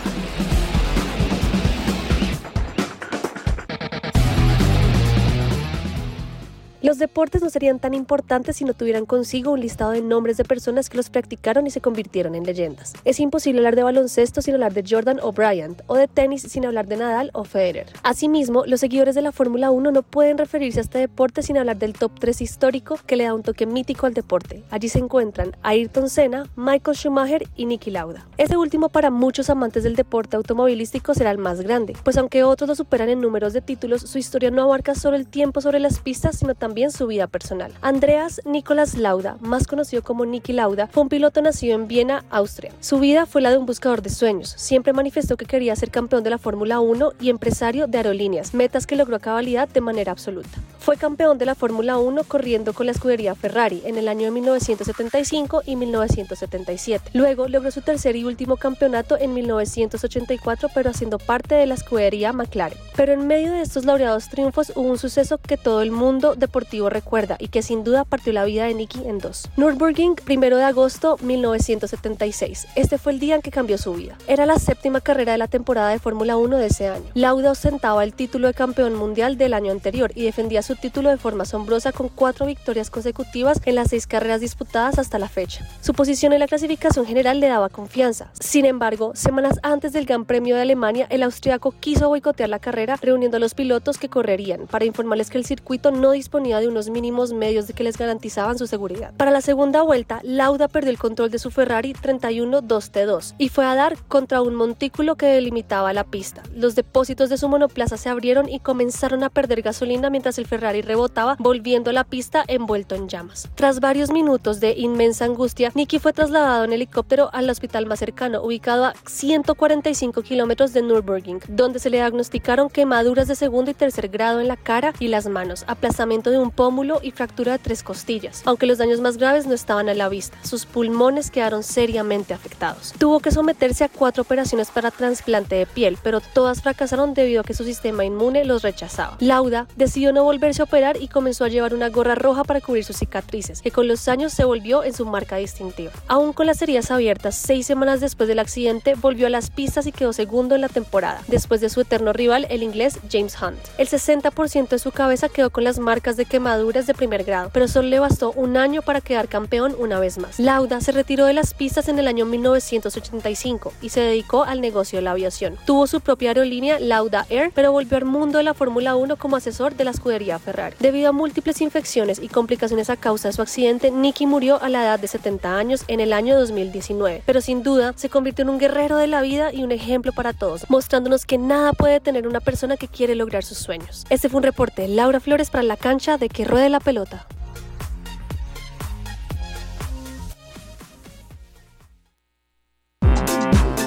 Los deportes no serían tan importantes si no tuvieran consigo un listado de nombres de personas que los practicaron y se convirtieron en leyendas. Es imposible hablar de baloncesto sin hablar de Jordan o Bryant, o de tenis sin hablar de Nadal o Federer. Asimismo, los seguidores de la Fórmula 1 no pueden referirse a este deporte sin hablar del top 3 histórico que le da un toque mítico al deporte. Allí se encuentran Ayrton Senna, Michael Schumacher y Niki Lauda. Este último para muchos amantes del deporte automovilístico será el más grande, pues aunque otros lo superan en números de títulos, su historia no abarca solo el tiempo sobre las pistas, sino también su vida personal. Andreas Nicolas Lauda, más conocido como Niki Lauda, fue un piloto nacido en Viena, Austria. Su vida fue la de un buscador de sueños. Siempre manifestó que quería ser campeón de la Fórmula 1 y empresario de aerolíneas, metas que logró a cabalidad de manera absoluta. Fue campeón de la Fórmula 1 corriendo con la escudería Ferrari en el año de 1975 y 1977. Luego logró su tercer y último campeonato en 1984, pero haciendo parte de la escudería McLaren. Pero en medio de estos laureados triunfos hubo un suceso que todo el mundo deportivo recuerda y que sin duda partió la vida de Nicky en dos. Nürburgring, primero de agosto 1976. Este fue el día en que cambió su vida. Era la séptima carrera de la temporada de Fórmula 1 de ese año. Lauda ostentaba el título de campeón mundial del año anterior y defendía su título de forma asombrosa con cuatro victorias consecutivas en las seis carreras disputadas hasta la fecha. Su posición en la clasificación general le daba confianza. Sin embargo, semanas antes del Gran Premio de Alemania, el austriaco quiso boicotear la carrera reuniendo a los pilotos que correrían para informarles que el circuito no disponía de unos mínimos medios que les garantizaban su seguridad. Para la segunda vuelta, Lauda perdió el control de su Ferrari 31-2T2 y fue a dar contra un montículo que delimitaba la pista. Los depósitos de su monoplaza se abrieron y comenzaron a perder gasolina mientras el Ferrari rebotaba, volviendo a la pista envuelto en llamas. Tras varios minutos de inmensa angustia, Nicky fue trasladado en helicóptero al hospital más cercano, ubicado a 145 kilómetros de Nürburgring, donde se le diagnosticaron quemaduras de segundo y tercer grado en la cara y las manos, aplastamiento de un pómulo y fractura de tres costillas. Aunque los daños más graves no estaban a la vista, sus pulmones quedaron seriamente afectados. Tuvo que someterse a cuatro operaciones para trasplante de piel, pero todas fracasaron debido a que su sistema inmune los rechazaba. Lauda decidió no volverse a operar y comenzó a llevar una gorra roja para cubrir sus cicatrices, que con los años se volvió en su marca distintiva. Aún con las heridas abiertas, seis semanas después del accidente, volvió a las pistas y quedó segundo en la temporada, después de su eterno rival, el inglés James Hunt. El 60% de su cabeza quedó con las marcas de quemaduras de primer grado, pero solo le bastó un año para quedar campeón una vez más. Lauda se retiró de las pistas en el año 1985 y se dedicó al negocio de la aviación. Tuvo su propia aerolínea Lauda Air, pero volvió al mundo de la Fórmula 1 como asesor de la escudería Ferrari. Debido a múltiples infecciones y complicaciones a causa de su accidente, Nicky murió a la edad de 70 años en el año 2019, pero sin duda se convirtió en un guerrero de la vida y un ejemplo para todos, mostrándonos que nada puede tener una persona que quiere lograr sus sueños. Este fue un reporte de Laura Flores para la cancha de que ruede la pelota.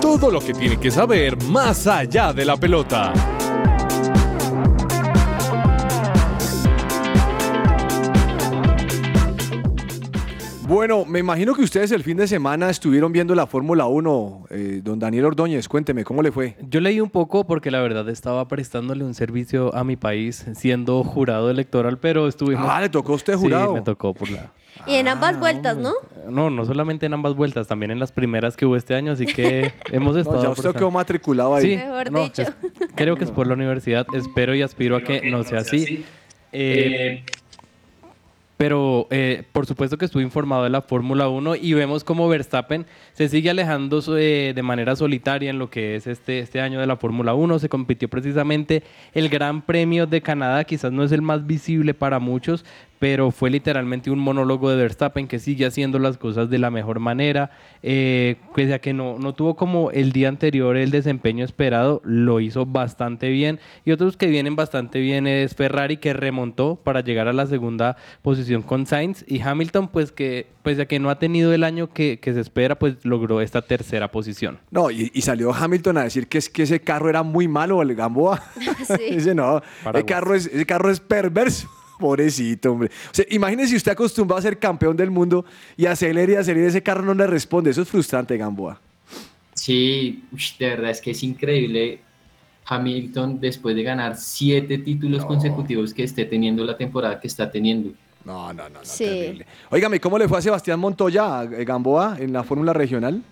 Todo lo que tiene que saber más allá de la pelota. Bueno, me imagino que ustedes el fin de semana estuvieron viendo la Fórmula 1. Eh, don Daniel Ordóñez, cuénteme, ¿cómo le fue? Yo leí un poco porque la verdad estaba prestándole un servicio a mi país siendo jurado electoral, pero estuvimos... Ah, ¿le tocó a usted jurado? Sí, me tocó por la... Y en ambas vueltas, ¿no? No, no solamente en ambas vueltas, también en las primeras que hubo este año, así que <laughs> hemos estado... No, ya usted quedó matriculado ahí. Sí, Mejor no, dicho. es- creo que es por la universidad. Espero y aspiro a que no sea así. Eh, pero eh, por supuesto que estuve informado de la Fórmula 1 y vemos como Verstappen se sigue alejando eh, de manera solitaria en lo que es este, este año de la Fórmula 1. Se compitió precisamente el Gran Premio de Canadá, quizás no es el más visible para muchos, pero fue literalmente un monólogo de Verstappen que sigue haciendo las cosas de la mejor manera. Eh, pese a que no, no tuvo como el día anterior el desempeño esperado, lo hizo bastante bien. Y otros que vienen bastante bien es Ferrari, que remontó para llegar a la segunda posición con Sainz. Y Hamilton, pues que pese a que no ha tenido el año que, que se espera, pues logró esta tercera posición. No, y, y salió Hamilton a decir que es que ese carro era muy malo, el Gamboa. <laughs> <laughs> Dice, no, ese Paraguas. carro, es, ese carro es perverso. Pobrecito, hombre. O sea, imagínese usted acostumbrado a ser campeón del mundo y acelera y acelera ese carro no le responde. Eso es frustrante, Gamboa. Sí, de verdad es que es increíble Hamilton después de ganar siete títulos consecutivos que esté teniendo la temporada que está teniendo. No, no, no, Sí. Óigame, ¿cómo le fue a Sebastián Montoya, eh, Gamboa, en la Fórmula Regional?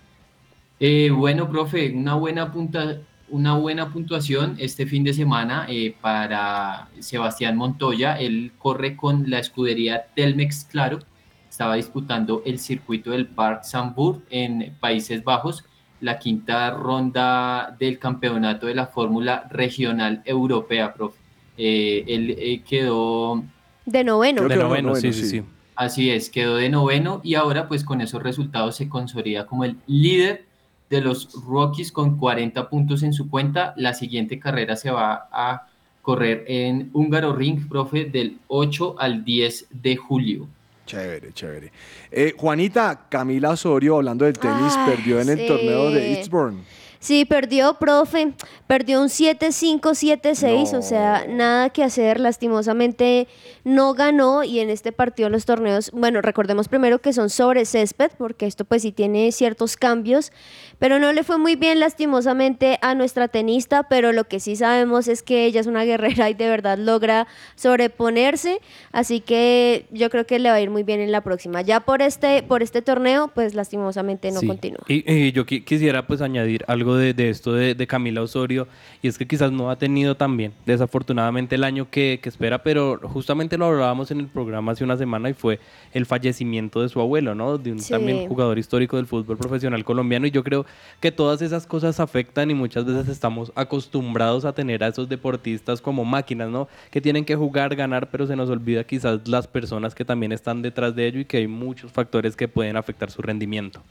Eh, bueno, profe, una buena, punta, una buena puntuación este fin de semana eh, para Sebastián Montoya. Él corre con la escudería Telmex Claro. Estaba disputando el circuito del Parc Sambour en Países Bajos, la quinta ronda del campeonato de la Fórmula Regional Europea, profe. Eh, él eh, quedó De noveno. De noveno, sí, sí, sí. Así es, quedó de noveno y ahora pues con esos resultados se consolida como el líder de los Rockies con 40 puntos en su cuenta. La siguiente carrera se va a correr en Húngaro Ring, profe, del 8 al 10 de julio. Chévere, chévere. Eh, Juanita, Camila Osorio, hablando del tenis, Ay, perdió en el sí. torneo de Eastbourne. Sí, perdió, profe. Perdió un 7-5-7-6, o sea, nada que hacer. Lastimosamente no ganó y en este partido los torneos, bueno, recordemos primero que son sobre césped, porque esto pues sí tiene ciertos cambios, pero no le fue muy bien lastimosamente a nuestra tenista, pero lo que sí sabemos es que ella es una guerrera y de verdad logra sobreponerse, así que yo creo que le va a ir muy bien en la próxima. Ya por este, por este torneo, pues lastimosamente no Sí. continúa. Y, y yo qui- quisiera pues añadir algo de, de esto de, de Camila Osorio y es que quizás no ha tenido también desafortunadamente el año que, que espera, pero justamente lo hablábamos en el programa hace una semana y fue el fallecimiento de su abuelo, ¿no? De un Sí. también jugador histórico del fútbol profesional colombiano y yo creo que todas esas cosas afectan y muchas veces estamos acostumbrados a tener a esos deportistas como máquinas, ¿no? Que tienen que jugar, ganar, pero se nos olvida quizás las personas que también están detrás de ello y que hay muchos factores que pueden afectar su rendimiento.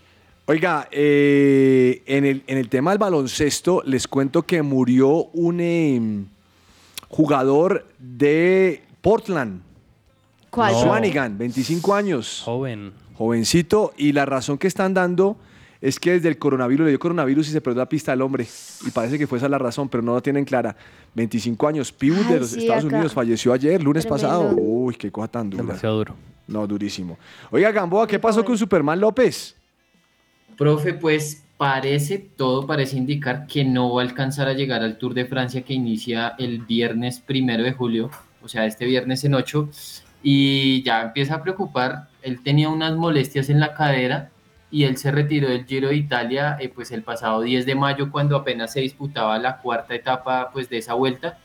Oiga, eh, en, el, en el tema del baloncesto, les cuento que murió un em, jugador de Portland. ¿Cuál? No. Swanigan, 25 años. Joven. Jovencito. Y la razón que están dando es que desde el coronavirus, le dio coronavirus y se perdió la pista del hombre. Y parece que fue esa la razón, pero no la tienen clara. 25 años. Piu de los sí, Estados acá. Unidos falleció ayer, lunes Tremendo. pasado. Uy, qué cosa tan dura. Demasiado duro. No, durísimo. Oiga, Gamboa, ¿qué pasó con Superman López? Profe, pues parece, todo parece indicar que no va a alcanzar a llegar al Tour de Francia que inicia el viernes primero de julio, o sea, este viernes en 8, y ya empieza a preocupar. Él tenía unas molestias en la cadera y él se retiró del Giro de Italia eh, pues el pasado 10 de mayo cuando apenas se disputaba la cuarta etapa pues de esa vuelta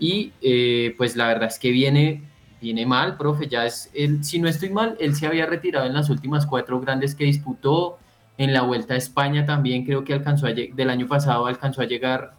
y eh, pues la verdad es que viene viene mal, profe, ya es él, si no estoy mal, él se había retirado en las últimas cuatro grandes que disputó, en la Vuelta a España también creo que alcanzó a del año pasado alcanzó a llegar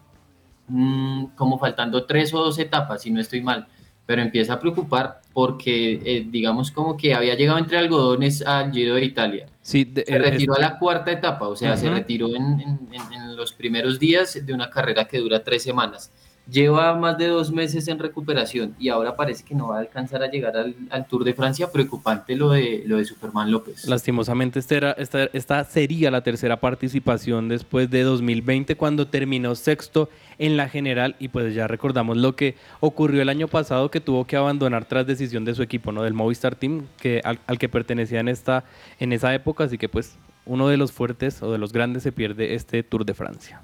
mm, como faltando tres o dos etapas, si no estoy mal, pero empieza a preocupar porque eh, digamos como que había llegado entre algodones al Giro de Italia. Sí, de- Se eh, retiró a la cuarta etapa, o sea, se Ujú. retiró en, en- en- en los primeros días de una carrera que dura tres semanas. Lleva más de dos meses en recuperación y ahora parece que no va a alcanzar a llegar al, Tour de Francia. Preocupante lo de, lo de Superman López. Lastimosamente esta, era- esta, esta sería la tercera participación después de 2020 cuando terminó sexto en la general y pues ya recordamos lo que ocurrió el año pasado que tuvo que abandonar tras decisión de su equipo, ¿no? Del Movistar Team que, al, al que pertenecía en, esta, en esa época, así que pues uno de los fuertes o de los grandes se pierde este Tour de Francia.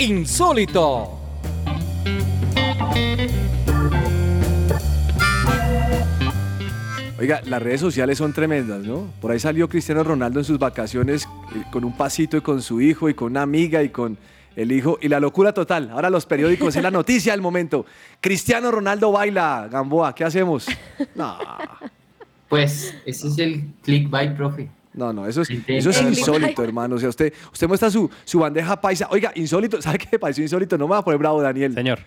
Insólito. Oiga, las redes sociales son tremendas, ¿no? Por ahí salió Cristiano Ronaldo en sus vacaciones eh, con un pasito y con su hijo y con una amiga y con el hijo y la locura total. Ahora los periódicos es la noticia del momento. Cristiano Ronaldo baila, Gamboa, ¿qué hacemos? No, Pues ese es el clickbait, profe. No, no, eso es, eso es insólito, hermano. O sea, usted, usted muestra su, su bandeja paisa. Oiga, insólito, <laughs> ¿sabe qué me pareció insólito? No me va a poner bravo, Daniel. Señor.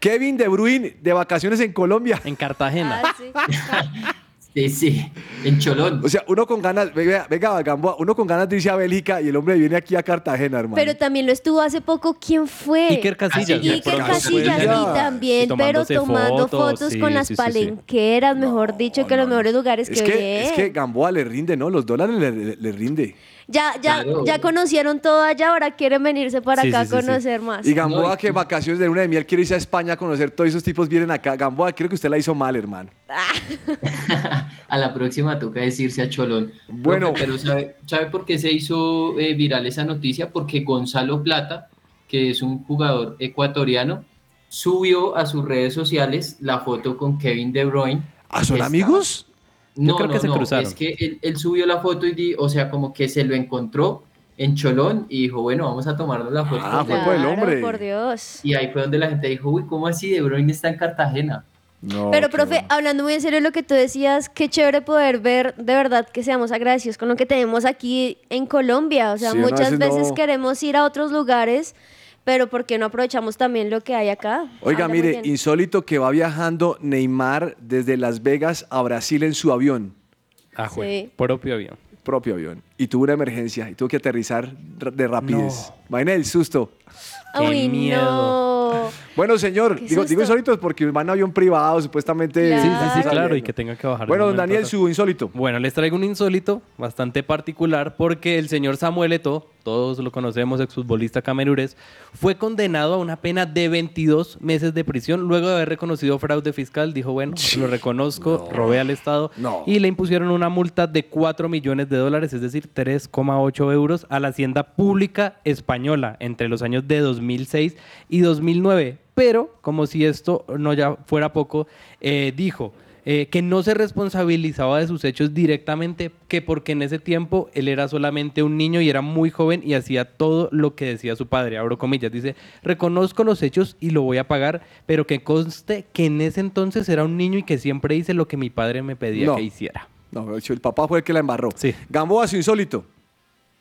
Kevin De Bruyne de vacaciones en Colombia. En Cartagena. Sí, <laughs> sí, en Cholón. O sea, uno con ganas, venga, venga, Gamboa, uno con ganas de irse a Bélgica y el hombre viene aquí a Cartagena, hermano. Pero también lo estuvo hace poco. ¿Quién fue? Iker Casillas, Iker Casillas, y también, Y pero tomando fotos, fotos sí, con las sí, sí, sí. palenqueras, mejor dicho, que los mejores lugares Es que, que, bien. es que Gamboa le rinde, ¿no? Los dólares le, le- le rinde. Ya, ya, Claro. ya conocieron todo allá, ahora quieren venirse para Sí, acá sí, a sí. conocer más. Y Gamboa, que vacaciones de luna de miel quiere irse a España a conocer, todos esos tipos vienen acá. Gamboa, creo que usted la hizo mal, hermano. <laughs> A la próxima toca decirse a Cholón. Bueno. Profe, pero ¿sabe, sabe por qué se hizo eh, viral esa noticia? Porque Gonzalo Plata, que es un jugador ecuatoriano, subió a sus redes sociales la foto con Kevin De Bruyne. ¿Ah, son que amigos? No, Yo creo no, que se no, cruzaron. Es que él, él subió la foto y, di- o sea, como que se lo encontró en Cholón y dijo, bueno, vamos a tomarnos la foto. Ah, fue por el hombre. por Dios. Y ahí fue donde la gente dijo, uy, ¿cómo así De Bruyne está en Cartagena? No, Pero, profe, hablando muy en serio de lo que tú decías, qué chévere poder ver de verdad que seamos agradecidos con lo que tenemos aquí en Colombia. O sea, Sí, muchas veces veces no- queremos ir a otros lugares, pero ¿por qué no aprovechamos también lo que hay acá? Oiga, Habla mire, insólito que va viajando Neymar desde Las Vegas a Brasil en su avión. Ah, Sí. propio avión. Propio avión. Y tuvo una emergencia y tuvo que aterrizar de rapidez. Imagina el susto. Uy, no. Bueno, señor, digo, digo insólitos porque van a avión privado, supuestamente. Sí, sí, sí, saliendo. claro, y que tenga que bajar. Bueno, don Daniel, su insólito. Bueno, les traigo un insólito bastante particular porque el señor Samuel Eto'o, todos lo conocemos, exfutbolista camerures, fue condenado a una pena de 22 meses de prisión luego de haber reconocido fraude fiscal. Dijo, bueno, lo reconozco, robé al Estado y le impusieron una multa de 4 millones de dólares, es decir, 3,8 euros a la hacienda pública española entre los años de 2006 y 2009. Pero, como si esto no ya fuera poco, eh, dijo eh, que no se responsabilizaba de sus hechos directamente, que porque en ese tiempo él era solamente un niño y era muy joven y hacía todo lo que decía su padre. Abro comillas, dice, reconozco los hechos y lo voy a pagar, pero que conste que en ese entonces era un niño y que siempre hice lo que mi padre me pedía No. que hiciera. No, el papá fue el que la embarró. Sí. Gamboa, su insólito.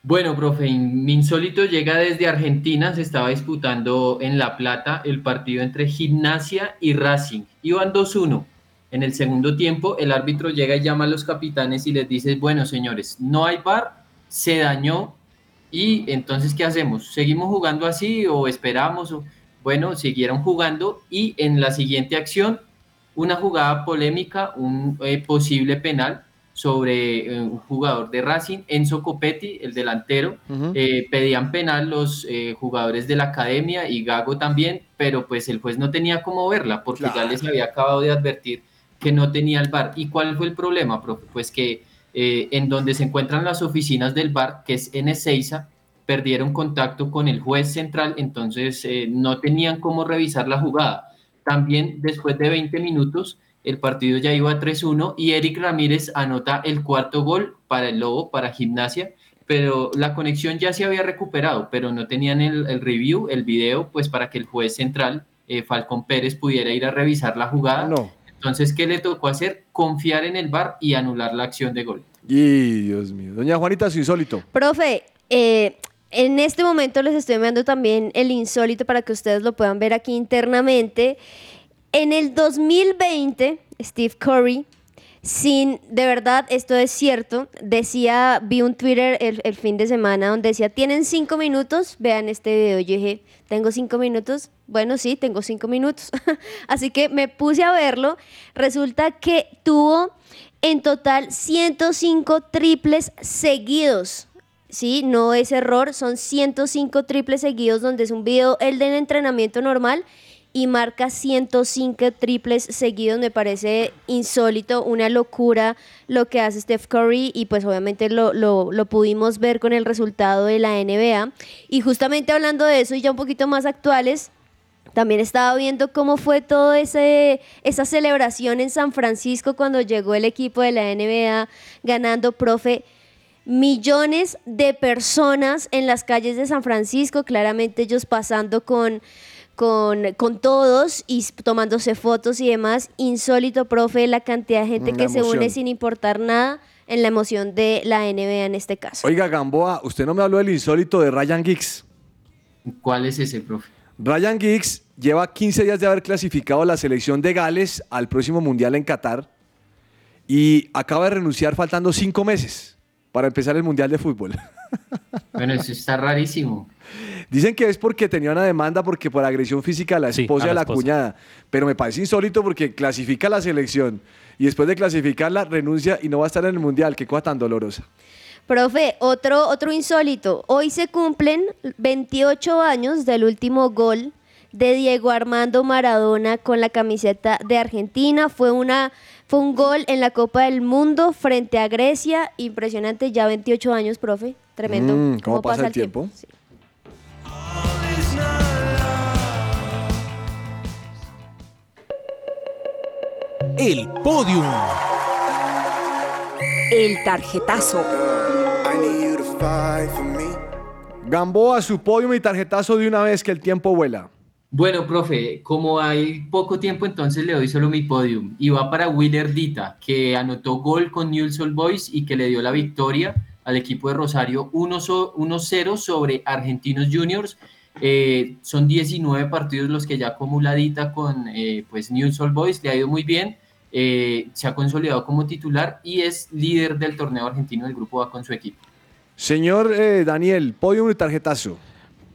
Bueno, profe, insólito llega desde Argentina, se estaba disputando en La Plata el partido entre Gimnasia y Racing. Iban 2-1. En el segundo tiempo, el árbitro llega y llama a los capitanes y les dice, bueno, señores, no hay bar, se dañó y entonces, ¿qué hacemos? ¿Seguimos jugando así o esperamos? Bueno, siguieron jugando y en la siguiente acción, una jugada polémica, un eh, posible penal sobre eh, un jugador de Racing, Enzo Copetti, el delantero. Eh, pedían penal los eh, jugadores de la academia y Gago también, pero pues el juez no tenía cómo verla porque ya les había acabado de advertir que no tenía el VAR. ¿Y cuál fue el problema, profe? Pues que eh, en donde se encuentran las oficinas del VAR, que es en Ezeiza, perdieron contacto con el juez central, entonces no tenían cómo revisar la jugada. También después de 20 minutos, el partido ya iba 3-1 y Eric Ramírez anota el cuarto gol para el Lobo, para Gimnasia, pero la conexión ya se había recuperado, pero no tenían el, el review, el video, pues para que el juez central, eh, Falcón Pérez, pudiera ir a revisar la jugada. Entonces, ¿qué le tocó hacer? Confiar en el VAR y anular la acción de gol. Y Dios mío. Doña Juanita, su insólito. Profe, eh, en este momento les estoy enviando también el insólito para que ustedes lo puedan ver aquí internamente. En el 2020, Steve Curry, sin, de verdad, esto es cierto, decía, vi un Twitter el, fin de semana donde decía, tienen cinco minutos, vean este video. Yo dije, ¿tengo cinco minutos? Bueno, sí, tengo cinco minutos. <laughs> Así que me puse a verlo. Resulta que tuvo en total 105 triples seguidos. Sí, no es error, son 105 triples seguidos donde es un video, el del entrenamiento normal, y marca 105 triples seguidos. Me parece insólito, una locura lo que hace Steph Curry y pues obviamente lo, lo, pudimos ver con el resultado de la NBA. Y justamente hablando de eso y ya un poquito más actuales, también estaba viendo cómo fue ese esa celebración en San Francisco cuando llegó el equipo de la NBA ganando, profe. Millones de personas en las calles de San Francisco, claramente ellos pasando con, con, con todos y tomándose fotos y demás. Insólito, profe, la cantidad de gente que se une sin importar nada en la emoción de la NBA en este caso. Oiga, Gamboa, usted no me habló del insólito de Ryan Giggs. ¿Cuál es ese, profe? Ryan Giggs lleva 15 días de haber clasificado a la selección de Gales al próximo Mundial en Qatar y acaba de renunciar faltando cinco meses para empezar el Mundial de Fútbol. <laughs> Bueno, eso está rarísimo. Dicen que es porque tenía una demanda porque por agresión física a la Sí, esposa a y a la la esposa. cuñada. Pero me parece insólito porque clasifica la selección y después de clasificarla renuncia y no va a estar en el Mundial. Qué cosa tan dolorosa. Profe, otro, otro insólito. Hoy se cumplen 28 años del último gol de Diego Armando Maradona con la camiseta de Argentina. Fue, una, fue un gol en la Copa del Mundo frente a Grecia. Impresionante, ya 28 años, profe. Tremendo. Mm, ¿Cómo, pasa, el tiempo? El podium. El tarjetazo. Gamboa, su podio y tarjetazo de una vez que el tiempo vuela. Bueno, profe, como hay poco tiempo, entonces le doy solo mi podium. Y va para Willer Dita, que anotó gol con Newell's Old Boys y que le dio la victoria al equipo de Rosario 1 so- 1-0 sobre Argentinos Juniors. Eh, son 19 partidos los que ya acumula Dita con eh, pues Newell's Boys. Le ha ido muy bien. eh, se ha consolidado como titular y es líder del torneo argentino del grupo A con su equipo. Señor eh, Daniel, podio y tarjetazo.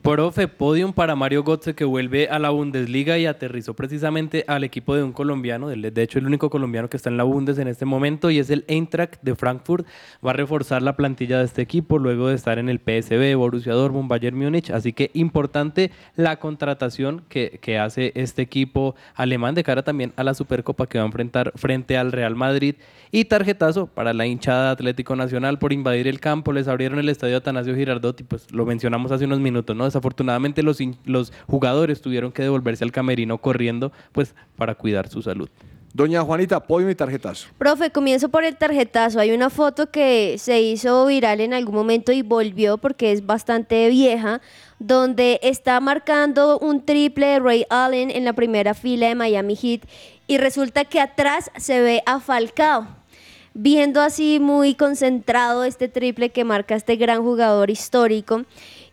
Profe, podium para Mario Götze que vuelve a la Bundesliga y aterrizó precisamente al equipo de un colombiano, de hecho el único colombiano que está en la Bundes en este momento y es el Eintracht de Frankfurt. Va a reforzar la plantilla de este equipo luego de estar en el PSV, Borussia Dortmund, Bayern Múnich, así que importante la contratación que, hace este equipo alemán de cara también a la Supercopa que va a enfrentar frente al Real Madrid y tarjetazo para la hinchada Atlético Nacional por invadir el campo, les abrieron el estadio Atanasio Girardot y pues lo mencionamos hace unos minutos, ¿no? Desafortunadamente los, jugadores tuvieron que devolverse al camerino corriendo pues para cuidar su salud. Doña Juanita, podium y tarjetazo. Profe, comienzo por el tarjetazo. Hay una foto que se hizo viral en algún momento y volvió porque es bastante vieja, donde está marcando un triple de Ray Allen en la primera fila de Miami Heat y resulta que atrás se ve a Falcao. Viendo así muy concentrado este triple que marca este gran jugador histórico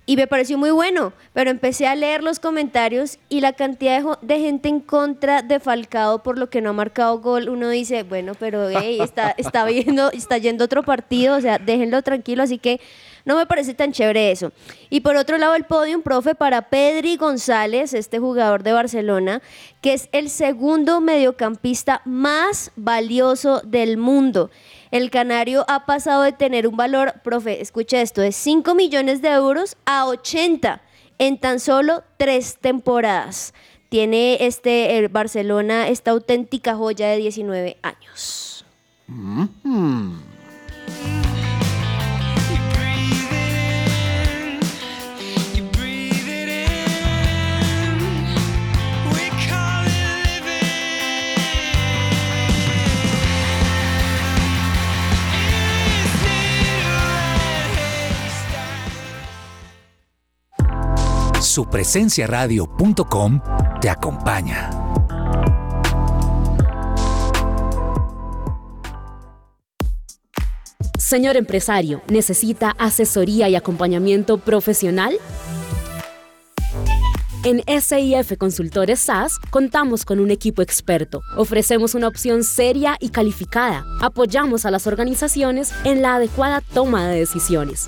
y me pareció muy bueno, pero empecé a leer los comentarios y la cantidad de, de gente en contra de Falcao por lo que no ha marcado gol, uno dice, bueno, pero hey, está, está <laughs> viendo, está yendo otro partido, o sea, déjenlo tranquilo, así que no me parece tan chévere eso. Y por otro lado, el podium, profe, para Pedri González, este jugador de Barcelona, que es el segundo mediocampista más valioso del mundo. El canario ha pasado de tener un valor, profe, escucha esto, de 5 millones de euros a 80 en tan solo tres temporadas. Tiene este el Barcelona esta auténtica joya de 19 años. Supresenciaradio.com te acompaña. Señor empresario, ¿necesita asesoría y acompañamiento profesional? En SIF Consultores SAS contamos con un equipo experto. Ofrecemos una opción seria y calificada. Apoyamos a las organizaciones en la adecuada toma de decisiones.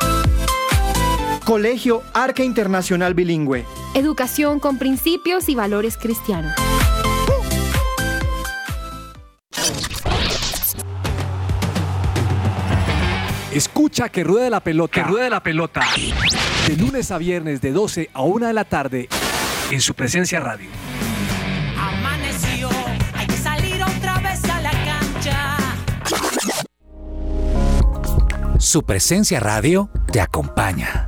Colegio Arca Internacional Bilingüe. Educación con principios y valores cristianos. Escucha que ruede la pelota. Que ruede la pelota. De lunes a viernes de 12 a 1 de la tarde en su presencia radio. Amaneció, hay que salir otra vez a la cancha. Su presencia radio te acompaña.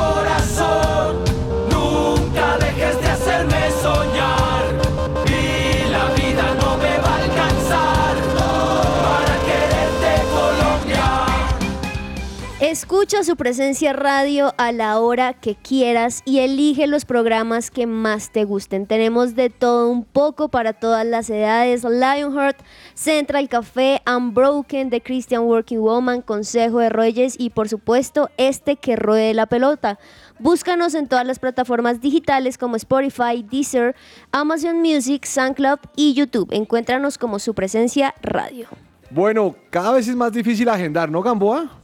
Escucha su presencia radio a la hora que quieras y elige los programas que más te gusten. Tenemos de todo un poco para todas las edades. Lionheart, Central Café, Unbroken, The Christian Working Woman, Consejo de Reyes y por supuesto este que ruede la pelota. Búscanos en todas las plataformas digitales como Spotify, Deezer, Amazon Music, SoundCloud y YouTube. Encuéntranos como su presencia radio. Bueno, cada vez es más difícil agendar, ¿no, Gamboa?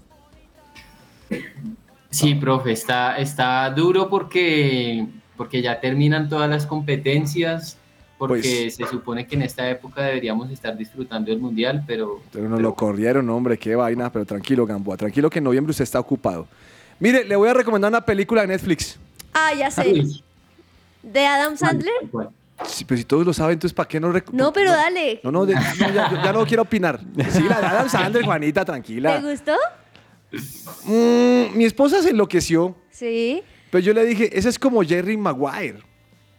Sí, profe, está, está duro porque, porque ya terminan todas las competencias porque Pues- se supone que en esta época deberíamos estar disfrutando del mundial, pero Pero nos lo corrieron, hombre, qué vaina. Pero tranquilo, Gamboa, tranquilo que en noviembre usted está ocupado. Mire, le voy a recomendar una película de Netflix. Ah, ya sé. ¿De Adam Sandler? Sí, pero si todos lo saben, entonces ¿para qué no No, pero dale. No, no, de- no, ya, ya no quiero opinar. Sí, la de Adam Sandler, Juanita, ¿Te tranquila. gustó? Mm, mi esposa se enloqueció, Sí. pero yo le dije, ese es como Jerry Maguire,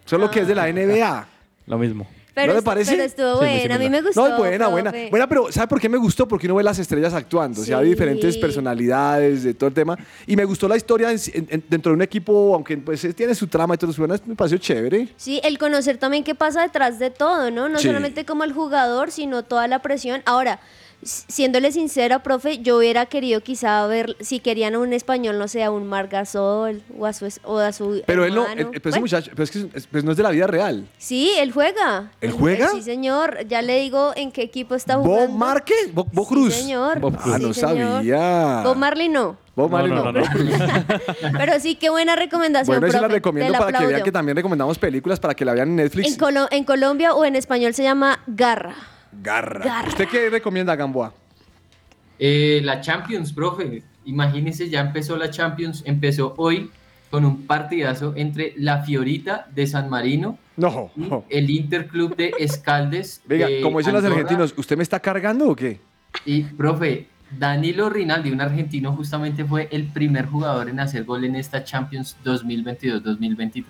solo que es de la NBA. Lo mismo. Pero ¿No le est- parece? pero estuvo Sí, buena, a mí me gustó, No, es buena, buena. profe. Buena, pero ¿sabe por qué me gustó? Porque uno ve las estrellas actuando. O sea, hay diferentes personalidades de todo el tema. Y me gustó la historia en- en- en- dentro de un equipo, aunque pues tiene su trama y todo eso. bueno, me pareció chévere. Sí, el conocer también qué pasa detrás de todo, ¿no? No Sí. solamente como el jugador, sino toda la presión. Ahora, siéndole sincera, profe, yo hubiera querido quizá ver, si querían un español, no sé, a un Margasol o a su, o a su Pero él no, el- pero ese Bueno, muchacho, pero es que es- pues no es de la vida real. Sí, él juega. ¿Él juega? Sí, señor. Ya le digo en qué equipo está ¿Bob jugando. Márquez? ¿Bob, Bob Cruz? señor. Bob Ah, no Sí, señor. sabía. Bob Marley no. Bob Marley no. <laughs> Pero sí, qué buena recomendación, Bueno, eso la profe. recomiendo Te la para que vean que también recomendamos películas para que la vean en Netflix. En, Colo- en Colombia o en español se llama Garra. Garra. Garra. ¿Usted qué recomienda, Gamboa? Eh, la Champions, profe. Imagínense, ya empezó la Champions. Empezó hoy con un partidazo entre la Fiorita de San Marino No. y el Interclub de Escaldes. Venga, de como dicen los argentinos, ¿usted me está cargando o qué? Y, profe, Danilo Rinaldi, un argentino, justamente fue el primer jugador en hacer gol en esta Champions 2022-2023.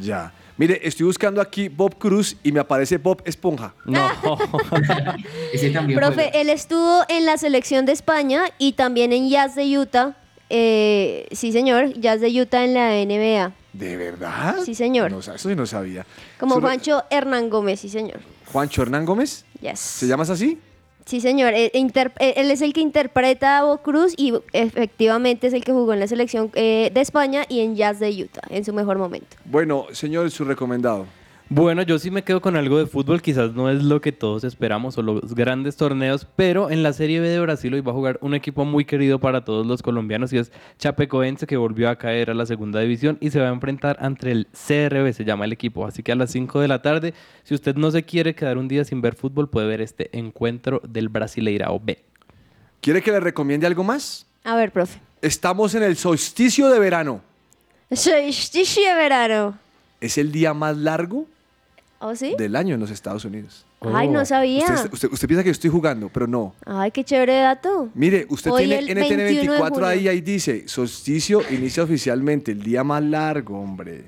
Ya. Mire, estoy buscando aquí Bob Cruz y me aparece Bob Esponja. No. <laughs> Ese también Profe, él estuvo en la selección de España y también en Jazz de Utah. Eh, sí, señor, Jazz de Utah en la NBA. ¿De verdad? Sí, señor. No, eso sí no sabía. Como Solo- Juancho Hernán Gómez, sí, señor. Juancho Hernán Gómez. Yes. ¿Se llamas así? Sí, señor. Eh, inter- eh, Él es el que interpreta a Bob Cruz y efectivamente es el que jugó en la selección eh, de España y en Jazz de Utah en su mejor momento. Bueno, señor, su recomendado. Bueno, yo sí me quedo con algo de fútbol, quizás no es lo que todos esperamos o los grandes torneos, pero en la Serie B de Brasil hoy va a jugar un equipo muy querido para todos los colombianos y es Chapecoense que volvió a caer a la segunda división y se va a enfrentar entre el CRB, se llama el equipo, así que a las 5 de la tarde, si usted no se quiere quedar un día sin ver fútbol, puede ver este encuentro del Brasileirao B. ¿Quiere que le recomiende algo más? A ver, profe. Estamos en el solsticio de verano. Solsticio de verano. Es el día más largo ¿Oh, sí? del año en los Estados Unidos. Ay, no sabía. Usted, usted- usted piensa que yo estoy jugando, pero no. Ay, qué chévere dato. Mire, usted Hoy tiene el NTN 21 de 24 ahí, junio. ahí dice, solsticio inicia oficialmente, el día más largo, hombre.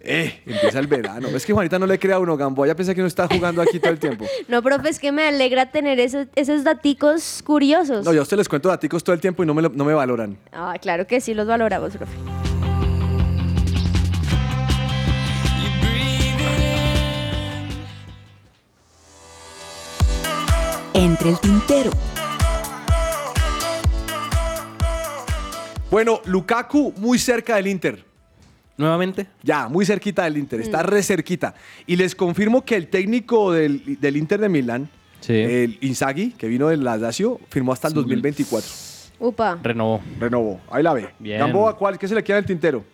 Eh, empieza el verano. Es que Juanita no le crea a uno, Gamboa, ya piensa que no está jugando aquí todo el tiempo. <laughs> No, profe, es que me alegra tener esos, esos daticos curiosos. No, yo a usted les cuento daticos todo el tiempo y no me, lo- no me valoran. Ah, claro que sí, los valoramos, profe. Entre el tintero. Bueno, Lukaku muy cerca del Inter. ¿Nuevamente? Ya, muy cerquita del Inter, está Mm. re cerquita. Y les confirmo que el técnico del, del Inter de Milán, el Inzaghi, que vino del Lazio, firmó hasta el 2024. Upa. Renovó. Renovó, ahí la ve. Bien. Gamboa, ¿cuál? ¿Qué se le queda en el tintero?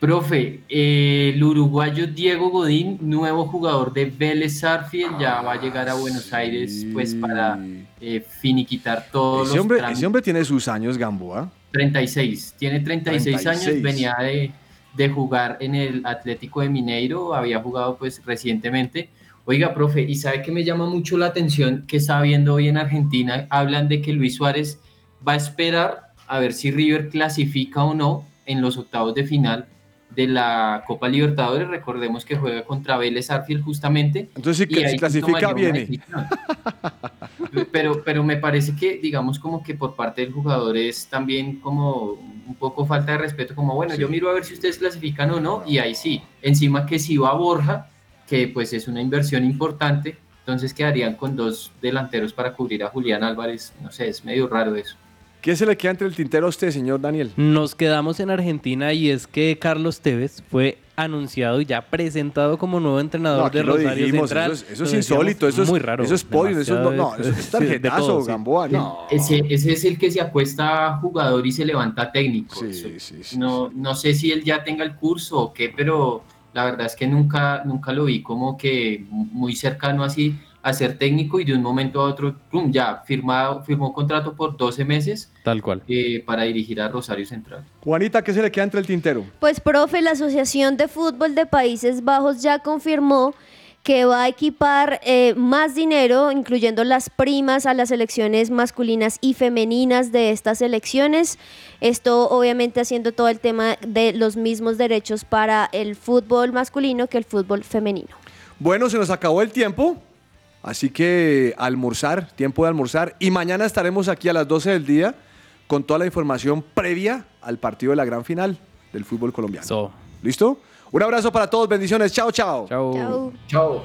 Profe, eh, el uruguayo Diego Godín, nuevo jugador de Vélez Sarfield, ya va a llegar a Buenos Aires pues para eh, finiquitar todos Ese los hombre, ese hombre tiene sus años, Gamboa. 36, tiene 36, 36. años, venía de, de jugar en el Atlético de Mineiro, había jugado pues recientemente. Oiga, profe, ¿y sabe que me llama mucho la atención que está viendo hoy en Argentina? Hablan de que Luis Suárez va a esperar a ver si River clasifica o no en los octavos de final de la Copa Libertadores. Recordemos que juega contra Vélez Arfield justamente. Entonces, si si clasifica, viene. decisión. <laughs> Pero, pero me parece que, digamos, como que por parte del jugador es también como un poco falta de respeto, como bueno, yo miro a ver si ustedes clasifican o no, y ahí sí. Encima que si va Borja, que pues es una inversión importante, entonces quedarían con dos delanteros para cubrir a Julián Álvarez. No sé, es medio raro eso. ¿Qué se le queda entre el tintero a usted, señor Daniel? Nos quedamos en Argentina y es que Carlos Tevez fue anunciado y ya presentado como nuevo entrenador No, de lo Rosario dijimos, Central. eso es- eso insólito, eso es- muy raro. eso es podio, eso es- no, no, eso es <laughs> tarjetazo, todo, sí. Gamboa, no. Ese, ese es el que se acuesta jugador y se levanta técnico. Eso- No, no sé si él ya tenga el curso o qué, pero la verdad es que nunca, nunca lo vi como que muy cercano así a ser técnico y de un momento a otro, pum, ya firmado, firmó contrato por 12 meses Tal cual. eh, para dirigir a Rosario Central. Juanita, ¿qué se le queda entre el tintero? Pues, profe, la Asociación de Fútbol de Países Bajos ya confirmó que va a equipar eh, más dinero, incluyendo las primas a las selecciones masculinas y femeninas de estas selecciones. Esto obviamente haciendo todo el tema de los mismos derechos para el fútbol masculino que el fútbol femenino. Bueno, se nos acabó el tiempo, así que almorzar, tiempo de almorzar. Y mañana estaremos aquí a las 12 del día con toda la información previa al partido de la gran final del fútbol colombiano. ¿Listo? Un abrazo para todos, bendiciones. Chao, chao. Chao. Chao.